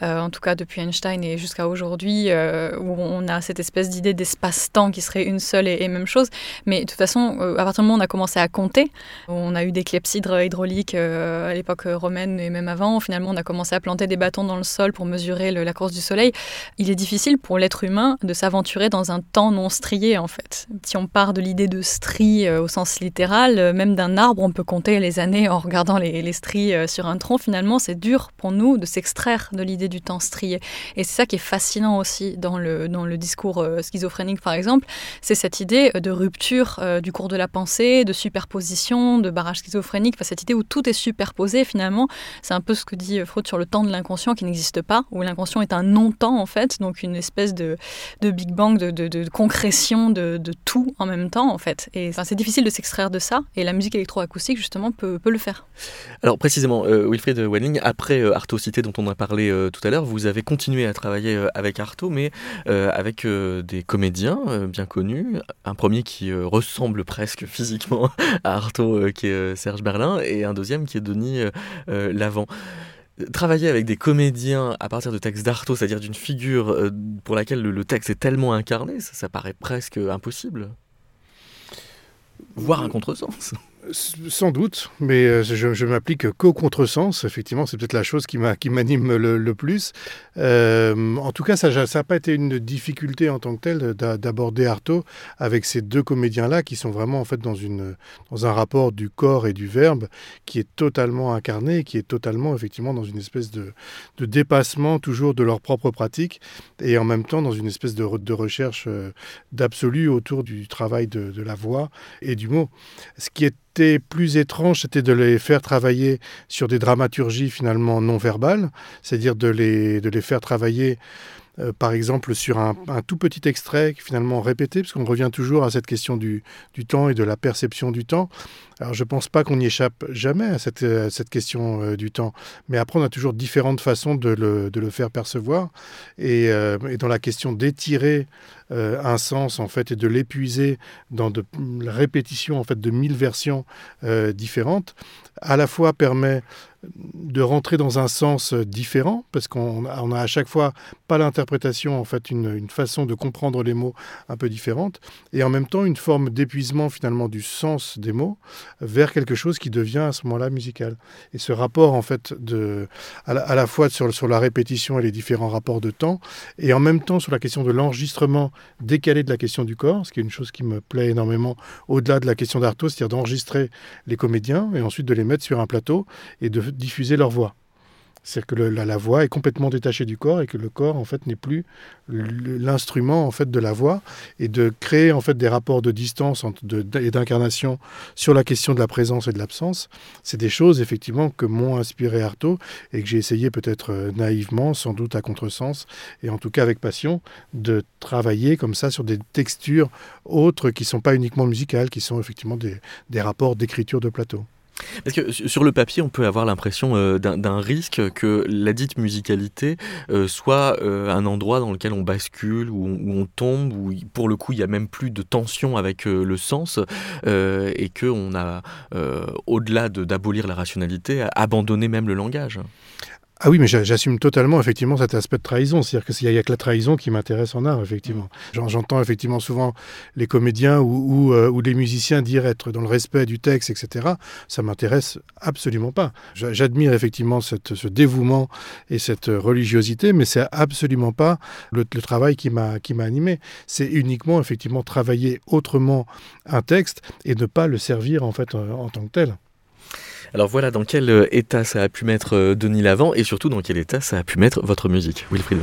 en tout cas depuis Einstein et jusqu'à aujourd'hui, où on a cette espèce d'idée d'espace-temps qui serait une seule et, même chose. Mais de toute façon, à partir du moment où on a commencé à compter, on a eu des clepsydres hydrauliques à l'époque romaine et même avant, finalement on a commencé à planter des bâtons dans le sol pour mesurer la course du soleil, il est difficile pour l'être humain de s'aventurer dans un temps non strié en fait. Si on part de l'idée de strie euh, au sens littéral, euh, même d'un arbre, on peut compter les années en regardant les, stries euh, sur un tronc. Finalement, c'est dur pour nous de s'extraire de l'idée du temps strié. Et c'est ça qui est fascinant aussi dans le, dans le discours schizophrénique, par exemple, c'est cette idée de rupture du cours de la pensée, de superposition, de barrage schizophrénique, enfin, cette idée où tout est superposé finalement. C'est un peu ce que dit Freud sur le temps de l'inconscient qui n'existe pas, où l'inconscient est un non-temps en fait, donc une espèce de, de Big Bang, de, de, concrétion de, tout en même temps en fait. Et c'est difficile de s'extraire de ça, et la musique électroacoustique justement peut, peut le faire. Alors précisément, euh, Wilfried Welling, après euh, Artaud Cité dont on a parlé euh, tout à l'heure, vous avez continué à travailler euh, avec Artaud, mais avec des comédiens bien connus. Un premier qui ressemble presque physiquement à Artaud, qui est Serge Berlin, et un deuxième qui est Denis Lavant travailler avec des comédiens à partir de textes d'Artaud, c'est-à-dire d'une figure euh, pour laquelle le, texte est tellement incarné, ça paraît presque impossible. Voire un contresens. Sans doute, mais euh, je, je m'applique qu'au contresens. Effectivement, c'est peut-être la chose qui m'anime le, plus. Euh, en tout cas, ça n'a pas été une difficulté en tant que telle d'aborder Artaud avec ces deux comédiens-là qui sont vraiment en fait dans, un rapport du corps et du verbe qui est totalement incarné, qui est totalement effectivement dans une espèce de, de dépassement toujours de leur propre pratique et en même temps dans une espèce de, de recherche euh, d'absolu autour du travail de, de la voix et du mot. Ce qui est plus étrange, c'était de les faire travailler sur des dramaturgies finalement non verbales, c'est-à-dire de les, de les faire travailler euh, par exemple sur un, tout petit extrait finalement répété, parce qu'on revient toujours à cette question du, temps et de la perception du temps. Alors je pense pas qu'on y échappe jamais à cette, cette question euh, du temps, mais après on a toujours différentes façons de le, de le faire percevoir, et, et, dans la question d'étirer un sens en fait et de l'épuiser dans de, la répétition en fait de mille versions différentes, à la fois permet de rentrer dans un sens différent, parce qu'on a, à chaque fois pas l'interprétation, en fait, une, façon de comprendre les mots un peu différente, et en même temps une forme d'épuisement finalement du sens des mots vers quelque chose qui devient à ce moment-là musical. Et ce rapport, en fait, de, à, la, fois sur, sur la répétition et les différents rapports de temps, et en même temps sur la question de l'enregistrement décalé de la question du corps, ce qui est une chose qui me plaît énormément au-delà de la question d'Artaud, c'est-à-dire d'enregistrer les comédiens et ensuite de les mettre sur un plateau et de diffuser leur voix. C'est-à-dire que la, voix est complètement détachée du corps et que le corps en fait n'est plus l'instrument en fait de la voix et de créer en fait des rapports de distance et d'incarnation sur la question de la présence et de l'absence. C'est des choses effectivement que m'ont inspiré Artaud et que j'ai essayé peut-être euh, naïvement, sans doute à contresens et en tout cas avec passion, de travailler comme ça sur des textures autres qui sont pas uniquement musicales, qui sont effectivement des rapports d'écriture de plateau. Parce que sur le papier, on peut avoir l'impression euh, d'un risque que la dite musicalité euh, soit euh, un endroit dans lequel on bascule, où on, tombe, où pour le coup il n'y a même plus de tension avec le sens, et qu'on a, au-delà d'abolir la rationalité, abandonné même le langage. Ah oui, mais j'assume totalement effectivement cet aspect de trahison. C'est-à-dire qu'il n'y a, que la trahison qui m'intéresse en art, effectivement. J'entends effectivement souvent les comédiens ou, euh, ou, les musiciens dire être dans le respect du texte, etc. Ça m'intéresse absolument pas. J'admire effectivement cette, ce dévouement et cette religiosité, mais c'est absolument pas le, le travail qui m'a animé. C'est uniquement effectivement travailler autrement un texte et ne pas le servir en fait en tant que tel. Alors voilà dans quel euh, état ça a pu mettre euh, Denis Lavant et surtout dans quel état ça a pu mettre votre musique, Wilfried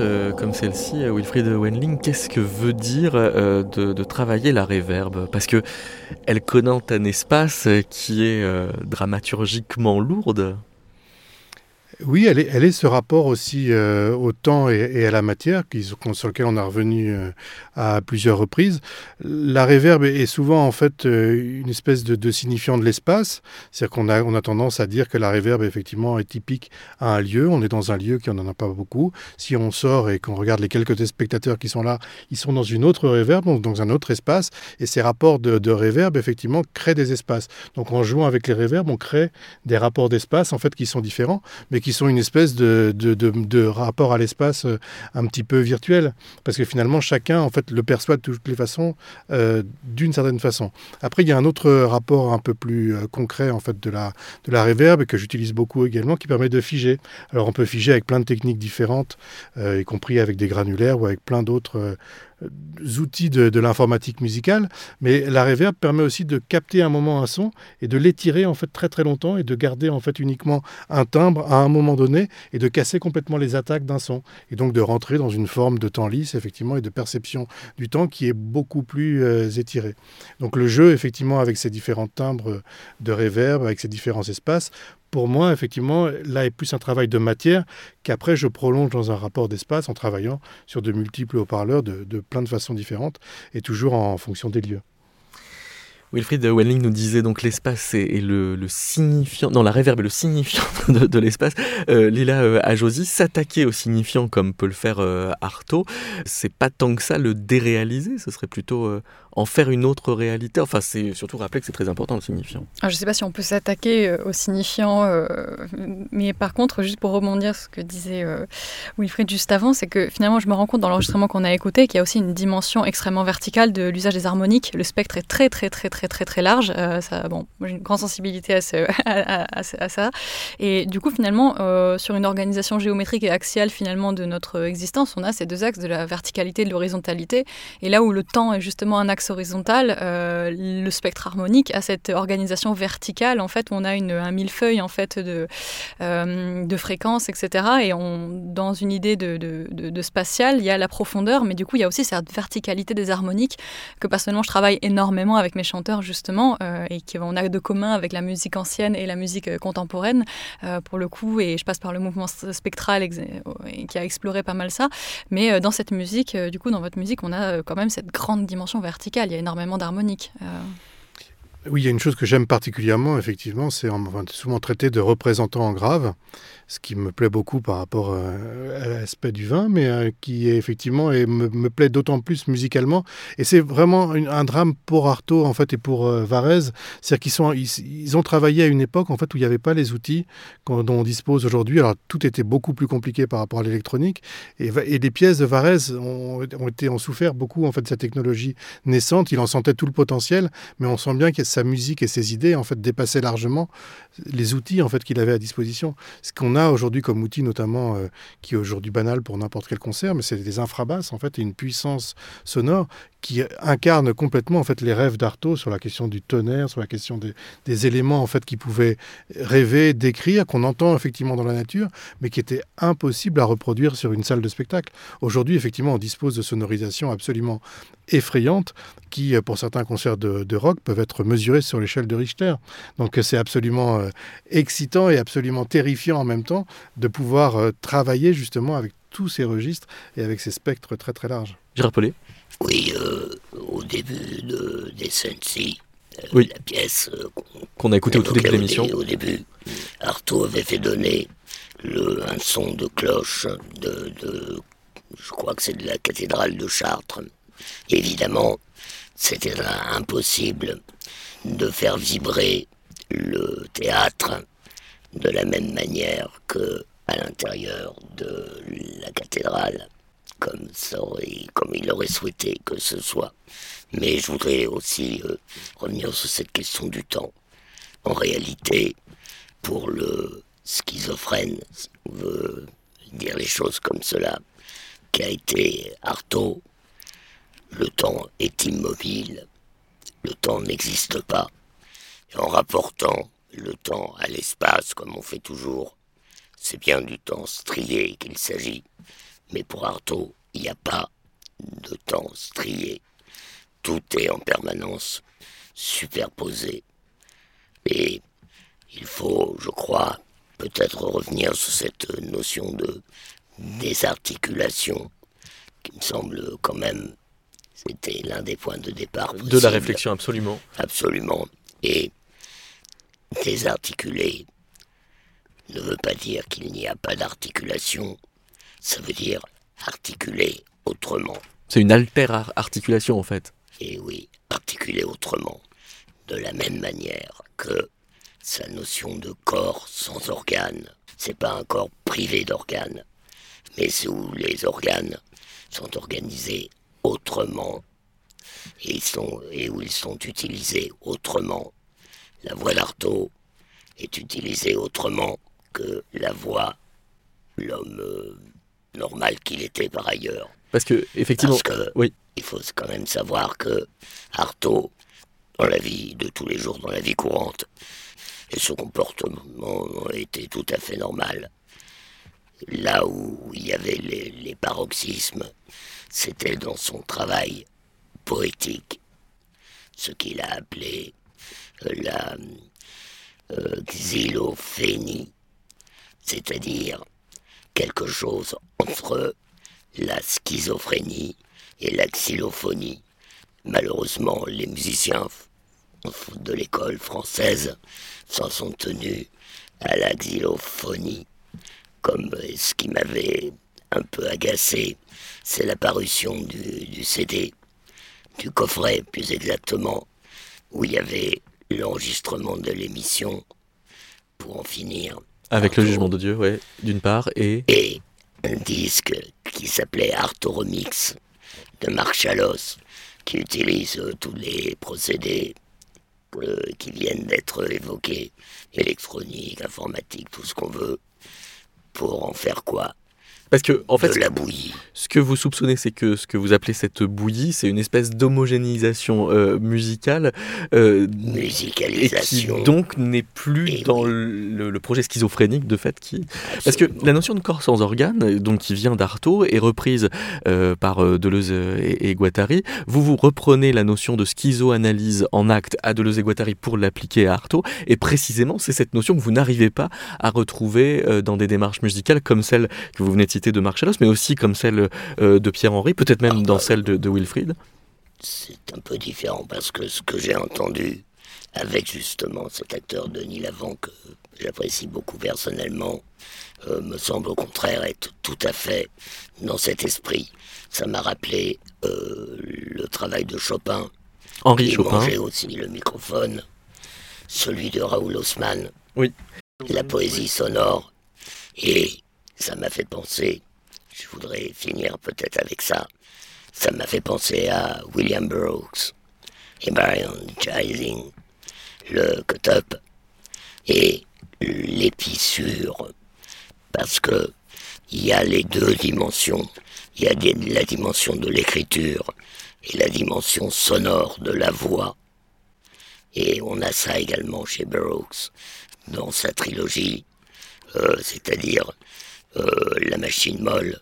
euh, comme celle-ci, euh, Wilfried Wenling, qu'est-ce que veut dire euh, de, travailler la réverbe? Parce que elle connaît un espace qui est dramaturgiquement lourde. Oui, elle est, ce rapport aussi euh, au temps et, à la matière, sur lequel on a revenu euh, à plusieurs reprises. La réverbe est souvent en fait euh, une espèce de, signifiant de l'espace, c'est-à-dire qu'on a, on a tendance à dire que la réverbe effectivement est typique à un lieu. On est dans un lieu qui n'en a pas beaucoup. Si on sort et qu'on regarde les quelques spectateurs qui sont là, ils sont dans une autre réverbe, dans un autre espace, et ces rapports de, de réverbe effectivement créent des espaces. Donc en jouant avec les réverbes, on crée des rapports d'espace en fait qui sont différents, mais qui qui sont une espèce de, de, de, rapport à l'espace euh, un petit peu virtuel, parce que finalement chacun en fait le perçoit de toutes les façons euh, d'une certaine façon. Après il y a un autre rapport un peu plus euh, concret en fait de la de la reverb que j'utilise beaucoup également, qui permet de figer. Alors on peut figer avec plein de techniques différentes, y compris avec des granulaires ou avec plein d'autres outils de, l'informatique musicale, mais la reverb permet aussi de capter un moment un son et de l'étirer en fait très très longtemps et de garder en fait uniquement un timbre à un moment donné et de casser complètement les attaques d'un son et donc de rentrer dans une forme de temps lisse effectivement et de perception du temps qui est beaucoup plus euh, étirée. Donc le jeu effectivement avec ces différents timbres de reverb, avec ces différents espaces, pour moi, effectivement, là est plus un travail de matière qu'après je prolonge dans un rapport d'espace en travaillant sur de multiples haut-parleurs de, plein de façons différentes et toujours en fonction des lieux. Wilfried Welling nous disait donc l'espace est, le, signifiant, non la réverbe est le signifiant de, l'espace. Euh, Lila euh, Ajosi, s'attaquer au signifiant comme peut le faire euh, Artaud, c'est pas tant que ça le déréaliser, ce serait plutôt euh, en faire une autre réalité. Enfin, c'est surtout rappeler que c'est très important le signifiant. je ne sais pas si on peut s'attaquer au signifiant, mais par contre, juste pour rebondir sur ce que disait Wilfried juste avant, c'est que finalement, je me rends compte dans l'enregistrement qu'on a écouté qu'il y a aussi une dimension extrêmement verticale de l'usage des harmoniques. Le spectre est très très très très très très large. Euh, ça, bon, j'ai une grande sensibilité à, ça. Et du coup, finalement, euh, sur une organisation géométrique et axiale finalement de notre existence, on a ces deux axes de la verticalité et de l'horizontalité. Et là où le temps est justement un axe horizontal, euh, le spectre harmonique a cette organisation verticale en fait on a un millefeuille en fait de, de fréquences, etc. Et dans une idée de, de, de, spatial, il y a la profondeur, mais du coup, il y a aussi cette verticalité des harmoniques que personnellement je travaille énormément avec mes chanteurs justement euh, et qu'on a de commun avec la musique ancienne et la musique euh, contemporaine euh, pour le coup et je passe par le mouvement spectral qui a exploré pas mal ça mais dans cette musique du coup dans votre musique on a quand même cette grande dimension verticale il y a énormément d'harmoniques oui, il y a une chose que j'aime particulièrement, effectivement, c'est souvent traité de représentant en grave ce qui me plaît beaucoup par rapport euh, à l'aspect du vin, mais euh, qui est effectivement et me, plaît d'autant plus musicalement. Et c'est vraiment un drame pour Artaud en fait et pour euh, Varese, c'est-à-dire qu'ils sont ils, ont travaillé à une époque en fait où il n'y avait pas les outils dont on dispose aujourd'hui. Alors tout était beaucoup plus compliqué par rapport à l'électronique et, les pièces de Varese ont, été ont souffert beaucoup en fait de cette technologie naissante. Il en sentait tout le potentiel, mais on sent bien que sa musique et ses idées en fait dépassaient largement les outils en fait qu'il avait à disposition. Ce qu'on aujourd'hui comme outil notamment euh, qui est aujourd'hui banal pour n'importe quel concert, mais c'est des infrabasses en fait et une puissance sonore qui incarne complètement en fait les rêves d'Artaud sur la question du tonnerre, sur la question des, éléments en fait qui pouvaient rêver, décrire, qu'on entend effectivement dans la nature, mais qui étaient impossibles à reproduire sur une salle de spectacle. Aujourd'hui, effectivement, on dispose de sonorisations absolument effrayantes qui, euh, pour certains concerts de, rock, peuvent être mesurées sur l'échelle de Richter. Donc c'est absolument euh, excitant et absolument terrifiant en même temps de pouvoir euh, travailler justement avec tous ces registres et avec ces spectres très très larges. Gérard Paulet oui, euh, au début de, des scènes-ci, euh, la pièce euh, qu'on a écouté au tout début de l'émission. Au début, Artaud avait fait donner le, un son de cloche de, de je crois que c'est de la cathédrale de Chartres. Évidemment, c'était impossible de faire vibrer le théâtre de la même manière que à l'intérieur de la cathédrale comme, il aurait souhaité que ce soit. Mais je voudrais aussi euh, revenir sur cette question du temps. En réalité, pour le schizophrène, si on veut dire les choses comme cela, qui a été Artaud, le temps est immobile, le temps n'existe pas. En rapportant le temps à l'espace, comme on fait toujours, c'est bien du temps strié qu'il s'agit. Mais pour Artaud, il n'y a pas de temps strié. Tout est en permanence superposé. Et il faut, je crois, peut-être revenir sur cette notion de désarticulation qui me semble quand même, c'était l'un des points de départ. De la réflexion, absolument. Absolument. Et désarticuler ne veut pas dire qu'il n'y a pas d'articulation, ça veut dire articuler autrement. C'est une alter articulation en fait. Et oui, articuler autrement. De la même manière que sa notion de corps sans organes, c'est pas un corps privé d'organes, mais c'est où les organes sont organisés autrement et, sont, et où ils sont utilisés autrement. La voix d'Artaud est utilisée autrement que la voix, l'homme euh, normal qu'il était par ailleurs. Parce que, effectivement, oui. il faut quand même savoir que Artaud, dans la vie de tous les jours, dans la vie courante, et son comportement était tout à fait normal. Là où il y avait les, paroxysmes, c'était dans son travail poétique, ce qu'il a appelé la euh, xylophénie, c'est-à-dire quelque chose entre la schizophrénie et la xylophonie. Malheureusement, les musiciens de l'école française s'en sont tenus à la xylophonie, comme ce qui m'avait un peu agacé, c'est la parution du, du CD, du coffret plus exactement, où il y avait l'enregistrement de l'émission pour en finir. Avec le jugement de Dieu, ouais, d'une part, et... Et un disque qui s'appelait Arto Remix de Marc Chalos, qui utilise euh, tous les procédés euh, qui viennent d'être évoqués, électronique, informatique, tout ce qu'on veut, pour en faire quoi? Parce que, en fait, la bouillie. Ce que vous soupçonnez, c'est que ce que vous appelez cette bouillie, c'est une espèce d'homogénéisation euh, musicale. Euh, Musicalisation. Et qui donc n'est plus Et dans oui. le, le projet schizophrénique de fait qui. Parce que la notion de corps sans organe, donc qui vient d'Artaud, est reprise euh, par euh, Deleuze et, et Guattari. Vous vous reprenez la notion de schizoanalyse en acte à Deleuze et Guattari pour l'appliquer à Artaud, et précisément c'est cette notion que vous n'arrivez pas à retrouver euh, dans des démarches musicales comme celle que vous venez de de Marc Chalos, mais aussi comme celle euh, de Pierre-Henri, peut-être même Ah, dans bah, celle de, de Wilfried. C'est un peu différent parce que ce que j'ai entendu avec justement cet acteur Denis Lavant que j'apprécie beaucoup personnellement euh, me semble au contraire être tout à fait dans cet esprit. Ça m'a rappelé euh, le travail de Chopin, Henri Chopin. mangeait aussi le microphone, celui de Raoul Haussmann, Oui. la poésie sonore, et ça m'a fait penser, je voudrais finir peut-être avec ça, ça m'a fait penser à William Burroughs et Brian Jising, le cut-up et l'épissure, parce que il y a les deux dimensions. Il y a la dimension de l'écriture et la dimension sonore de la voix. Et on a ça également chez Burroughs dans sa trilogie, euh, c'est-à-dire euh, La machine molle,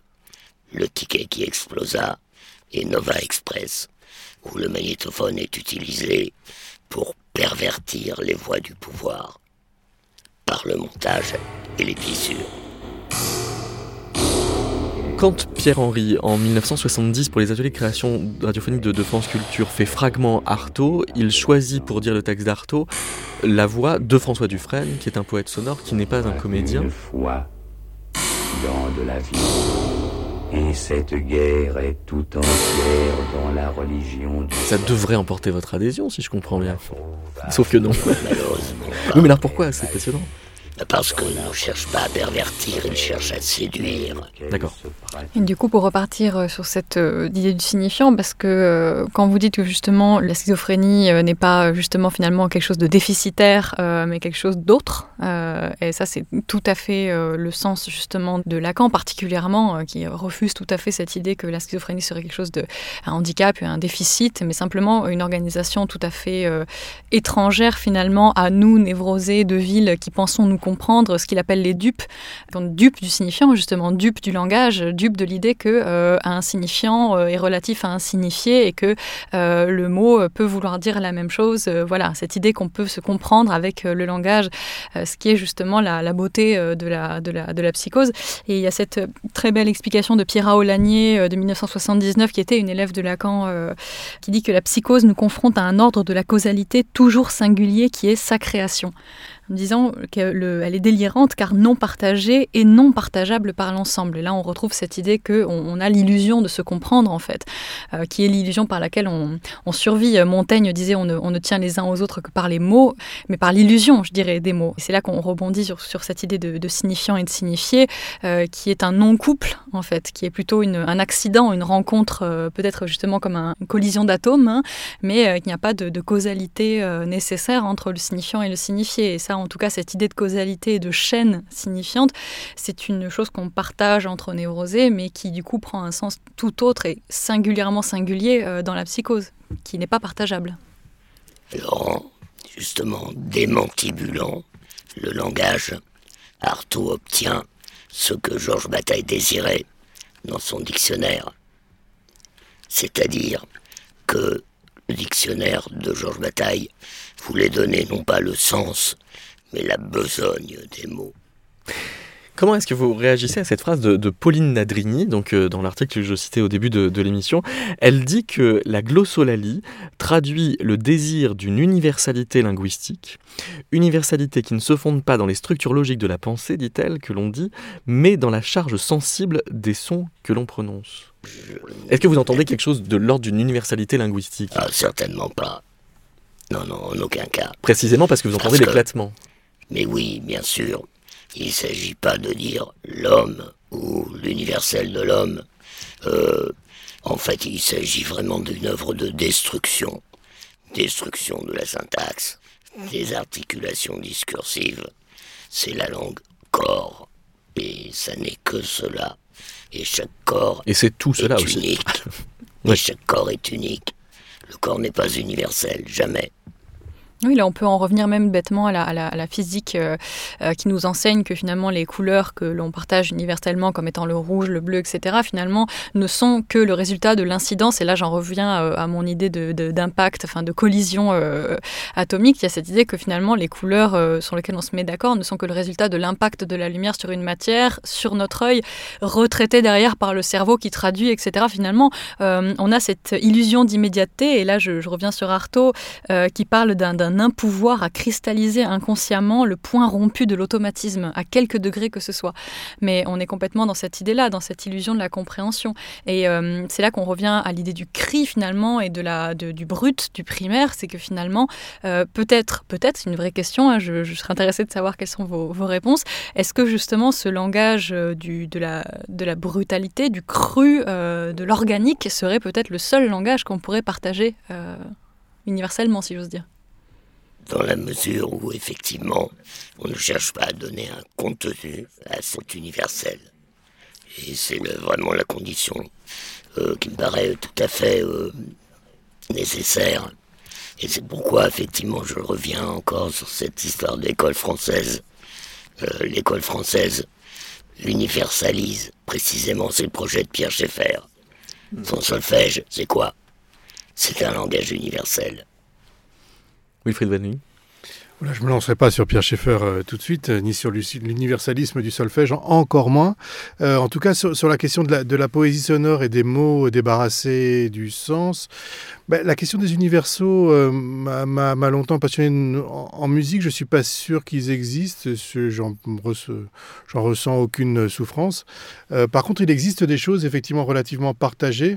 Le ticket qui explosa et Nova Express, où le magnétophone est utilisé pour pervertir les voies du pouvoir par le montage et les fissures. Quand Pierre-Henri, en 1970, pour les ateliers de création radiophonique de, de France Culture, fait fragment Artaud, il choisit pour dire le texte d'Artaud la voix de François Dufresne, qui est un poète sonore, qui n'est pas un comédien. Une fois de la vie. Et cette guerre est tout entière dans la religion du Ça devrait emporter votre adhésion, si je comprends bien. Sauf que non. Oui, mais alors pourquoi C'est passionnant? Parce qu'il ne cherche pas à pervertir, il cherche à séduire. D'accord. Et du coup, pour repartir euh, sur cette euh, idée du signifiant, parce que euh, quand vous dites que justement la schizophrénie euh, n'est pas justement finalement quelque chose de déficitaire, euh, mais quelque chose d'autre, euh, et ça c'est tout à fait euh, le sens justement de Lacan particulièrement, euh, qui refuse tout à fait cette idée que la schizophrénie serait quelque chose de un handicap, un déficit, mais simplement une organisation tout à fait euh, étrangère finalement à nous névrosés de ville qui pensons nous comprendre ce qu'il appelle les dupes, donc dupes du signifiant justement, dupes du langage, dupes de l'idée que euh, un signifiant euh, est relatif à un signifié et que euh, le mot peut vouloir dire la même chose. Voilà, cette idée qu'on peut se comprendre avec le langage, ce qui est justement la, beauté de, la, de, la, psychose. Et il y a cette très belle explication de Pierre Aulagnier euh, de 1979, qui était une élève de Lacan, qui dit que la psychose nous confronte à un ordre de la causalité toujours singulier qui est sa création disant qu'elle est délirante car non partagée et non partageable par l'ensemble. Et là, on retrouve cette idée qu'on on a l'illusion de se comprendre, en fait, euh, qui est l'illusion par laquelle on, survit. Montaigne disait on ne, tient les uns aux autres que par les mots, mais par l'illusion, je dirais, des mots. Et c'est là qu'on rebondit sur, cette idée de, signifiant et de signifié, euh, qui est un non-couple, en fait, qui est plutôt un accident, une rencontre, euh, peut-être justement comme un, une collision d'atomes, hein, mais euh, il n'y a pas de, de causalité euh, nécessaire entre le signifiant et le signifié. Et ça, en tout cas, cette idée de causalité et de chaîne signifiante, c'est une chose qu'on partage entre névrosés, mais qui du coup prend un sens tout autre et singulièrement singulier euh, dans la psychose, qui n'est pas partageable. Laurent, justement, démantibulant le langage, Artaud obtient ce que Georges Bataille désirait dans son dictionnaire, c'est-à-dire que le dictionnaire de Georges Bataille voulait donner non pas le sens, mais la besogne des mots. Comment est-ce que vous réagissez à cette phrase de, Pauline Nadrini, donc euh, dans l'article que je citais au début de, l'émission? Elle dit que la glossolalie traduit le désir d'une universalité linguistique, universalité qui ne se fonde pas dans les structures logiques de la pensée, dit-elle, que l'on dit, mais dans la charge sensible des sons que l'on prononce. Est-ce que vous entendez quelque chose de l'ordre d'une universalité linguistique? Ah, Certainement pas. Non, non, en aucun cas. Précisément parce que vous entendez l'éclatement. Mais oui, bien sûr. Il ne s'agit pas de dire l'homme ou l'universel de l'homme. Euh, en fait, il s'agit vraiment d'une œuvre de destruction. Destruction de la syntaxe, des articulations discursives. C'est la langue corps. Et ça n'est que cela. Et chaque corps et c'est tout cela est aussi. unique. Et chaque corps est unique. Le corps n'est pas universel, jamais. Oui, là, on peut en revenir même bêtement à la, physique euh, euh, qui nous enseigne que finalement les couleurs que l'on partage universellement comme étant le rouge, le bleu, etc., finalement ne sont que le résultat de l'incidence. Et là, j'en reviens euh, à mon idée d'impact, de, enfin de collision atomique. Il y a cette idée que finalement les couleurs sur lesquelles on se met d'accord ne sont que le résultat de l'impact de la lumière sur une matière, sur notre œil, retraité derrière par le cerveau qui traduit, etc. Finalement, on a cette illusion d'immédiateté. Et là, je, je, reviens sur Artaud qui parle d'un un pouvoir à cristalliser inconsciemment le point rompu de l'automatisme, à quelque degré que ce soit. Mais on est complètement dans cette idée-là, dans cette illusion de la compréhension. Et euh, c'est là qu'on revient à l'idée du cri finalement et de la, du brut, du primaire, c'est que finalement, euh, peut-être, peut-être, c'est une vraie question, hein, je, serais intéressée de savoir quelles sont vos, réponses, est-ce que justement ce langage euh, de la brutalité, du cru, de l'organique serait peut-être le seul langage qu'on pourrait partager universellement, si j'ose dire? Dans la mesure où effectivement on ne cherche pas à donner un contenu à cet universel. Et c'est vraiment la condition euh, qui me paraît tout à fait euh, nécessaire. Et c'est pourquoi effectivement je reviens encore sur cette histoire de l'école française. Euh, l'école française l'universalise, précisément c'est le projet de Pierre Schaeffer. Son solfège, c'est quoi? C'est un langage universel. Wilfried Van voilà, je ne me lancerai pas sur Pierre Schaeffer euh, tout de suite, euh, ni sur l'universalisme du solfège, encore moins. Euh, en tout cas, sur, la question de la, poésie sonore et des mots débarrassés du sens, ben, la question des universaux m'a longtemps passionné en, musique. Je ne suis pas sûr qu'ils existent, j'en ressens aucune souffrance. par contre, il existe des choses effectivement relativement partagées,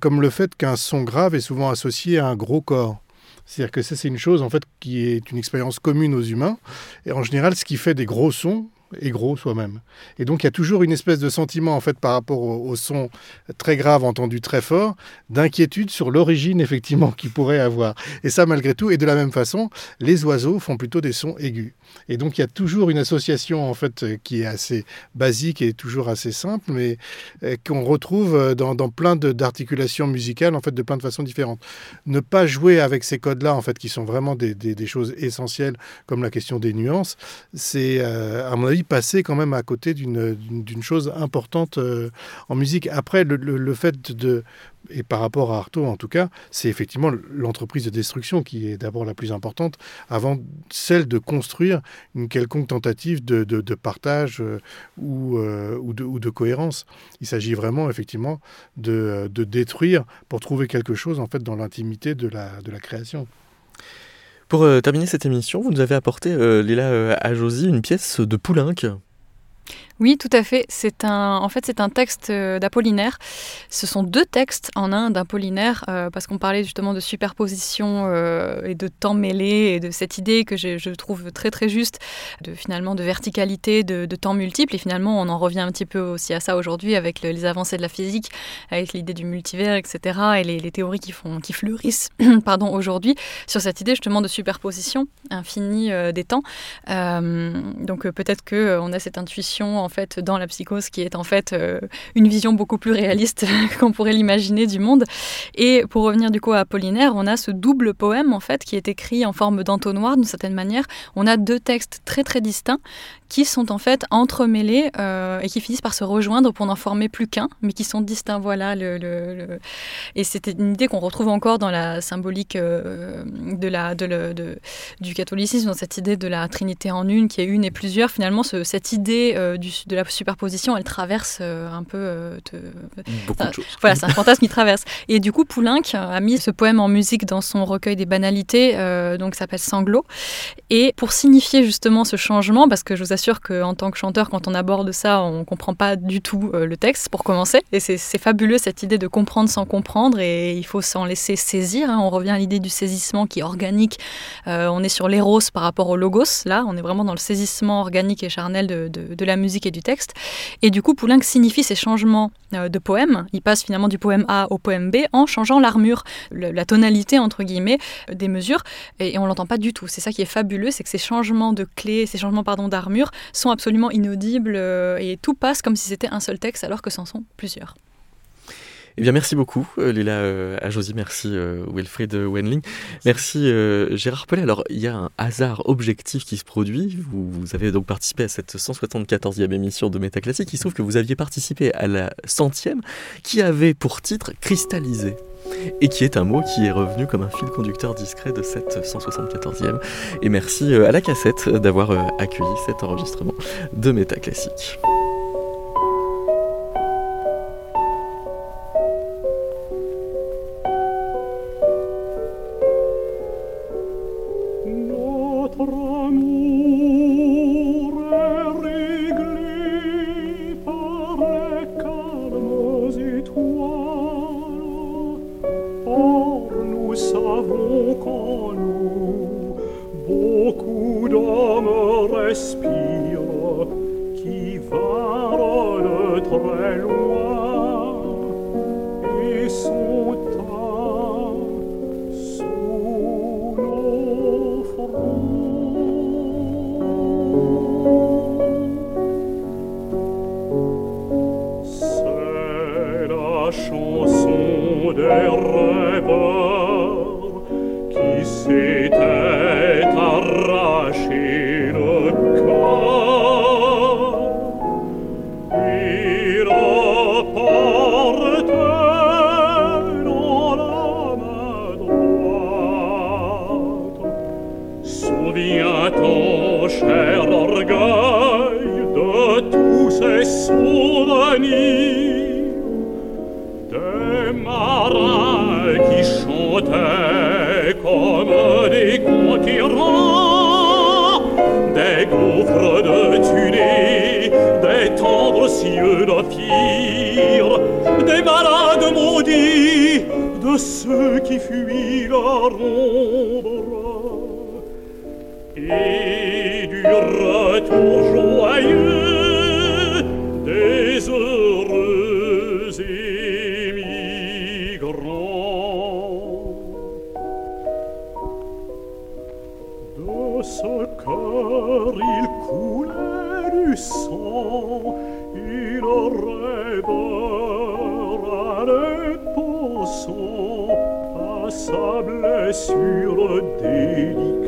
comme le fait qu'un son grave est souvent associé à un gros corps. C'est-à-dire que ça, c'est une chose en fait qui est une expérience commune aux humains. Et en général, ce qui fait des gros sons, est gros soi-même. Et donc il y a toujours une espèce de sentiment en fait par rapport au, son très grave entendu très fort, d'inquiétude sur l'origine effectivement qu'il pourrait avoir. Et ça malgré tout, et de la même façon, les oiseaux font plutôt des sons aigus. Et donc il y a toujours une association en fait qui est assez basique et toujours assez simple, mais euh, qu'on retrouve euh, dans, dans plein d'articulations musicales en fait de plein de façons différentes. Ne pas jouer avec ces codes-là en fait qui sont vraiment des, des, choses essentielles comme la question des nuances, c'est euh, à mon avis passer quand même à côté d'une chose importante en musique. Après le, le fait de et par rapport à Artaud en tout cas, c'est effectivement l'entreprise de destruction qui est d'abord la plus importante, avant celle de construire une quelconque tentative de, partage euh, ou, euh, ou, de, cohérence. Il s'agit vraiment effectivement de, détruire pour trouver quelque chose en fait dans l'intimité de la, création. Pour euh, terminer cette émission, vous nous avez apporté, Léla Ajosi, une pièce de Poulenc. Oui, tout à fait. C'est un, en fait, c'est un texte euh, d'Apollinaire. Ce sont deux textes en un d'Apollinaire, euh, parce qu'on parlait justement de superposition euh, et de temps mêlé, et de cette idée que je, trouve très très juste, de finalement de verticalité, de, temps multiple. Et finalement, on en revient un petit peu aussi à ça aujourd'hui avec les avancées de la physique, avec l'idée du multivers, etc. Et les, théories qui fleurissent, pardon, aujourd'hui sur cette idée justement de superposition infinie des temps. donc peut-être que on a cette intuition en fait dans la psychose qui est en fait euh, une vision beaucoup plus réaliste qu'on pourrait l'imaginer du monde. Et pour revenir du coup à Apollinaire, on a ce double poème en fait qui est écrit en forme d'entonnoir d'une certaine manière. On a deux textes très très distincts qui sont en fait entremêlés euh, et qui finissent par se rejoindre pour n'en former plus qu'un, mais qui sont distincts. Voilà, le, et c'était une idée qu'on retrouve encore dans la symbolique euh, de la, de, du catholicisme, dans cette idée de la Trinité en une, qui est une et plusieurs. Finalement, cette idée du de la superposition, elle traverse euh, un peu. euh, de choses. voilà, c'est un fantasme qui traverse. Et du coup, Poulenc a mis ce poème en musique dans son recueil des banalités, euh, donc s'appelle Sanglot. Et pour signifier justement ce changement, parce que je vous assure qu'en tant que chanteur, quand on aborde ça, on comprend pas du tout le texte, pour commencer. Et c'est c'est fabuleux cette idée de comprendre sans comprendre, et il faut s'en laisser saisir. hein. On revient à l'idée du saisissement qui est organique. Euh, on est sur l'éros par rapport au logos. Là, on est vraiment dans le saisissement organique et charnel de, de- de la musique du texte. Et du coup, Poulenc signifie ces changements euh, de poème. Il passe finalement du poème A au poème B en changeant l'armure, la tonalité entre guillemets euh, des mesures, et, on l'entend pas du tout. C'est ça qui est fabuleux, c'est que ces changements de clés, ces changements d'armure sont absolument inaudibles euh, et tout passe comme si c'était un seul texte alors que c'en sont plusieurs. Eh bien, merci beaucoup, euh, Léla euh, Ajosi, merci euh, Wilfried Wenling, merci euh, Gérard Pellet. Alors, il y a un hasard objectif qui se produit. Vous, vous avez donc participé à cette 174e émission de Métaclassique. Il se trouve que vous aviez participé à la centième qui avait pour titre Cristallisé. Et qui est un mot qui est revenu comme un fil conducteur discret de cette 174e. Et merci euh, à la cassette d'avoir euh, accueilli cet enregistrement de Métaclassique. Notre respirent qui de très loin et sont à sous nos fronts. C'est la chanson des ceux qui fuient leur ombre, et du retour joyeux blessure délicate.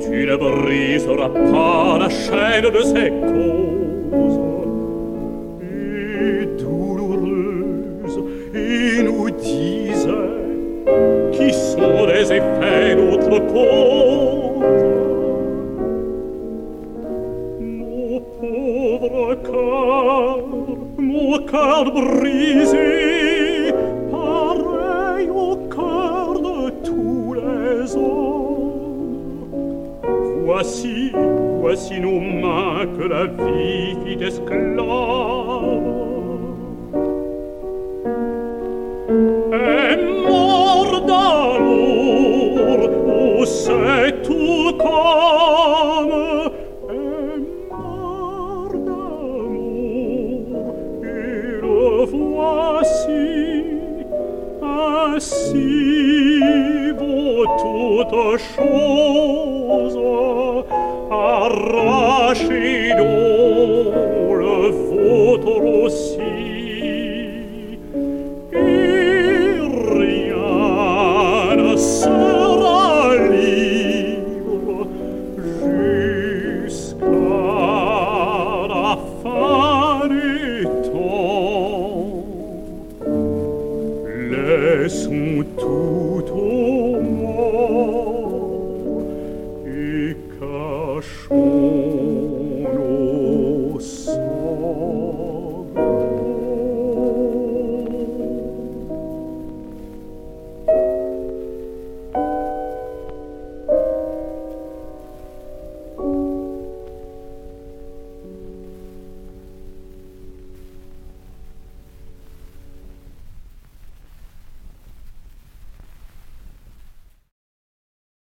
Tu ne briseras pas la chaîne de ses causes et douloureuse et nous disait qui sont les effets d'autres causes. Mon pauvre cœur, mon cœur brisé, voici, voici nos mains que la vie fit esclaves. Et mort d'amour, oh, c'est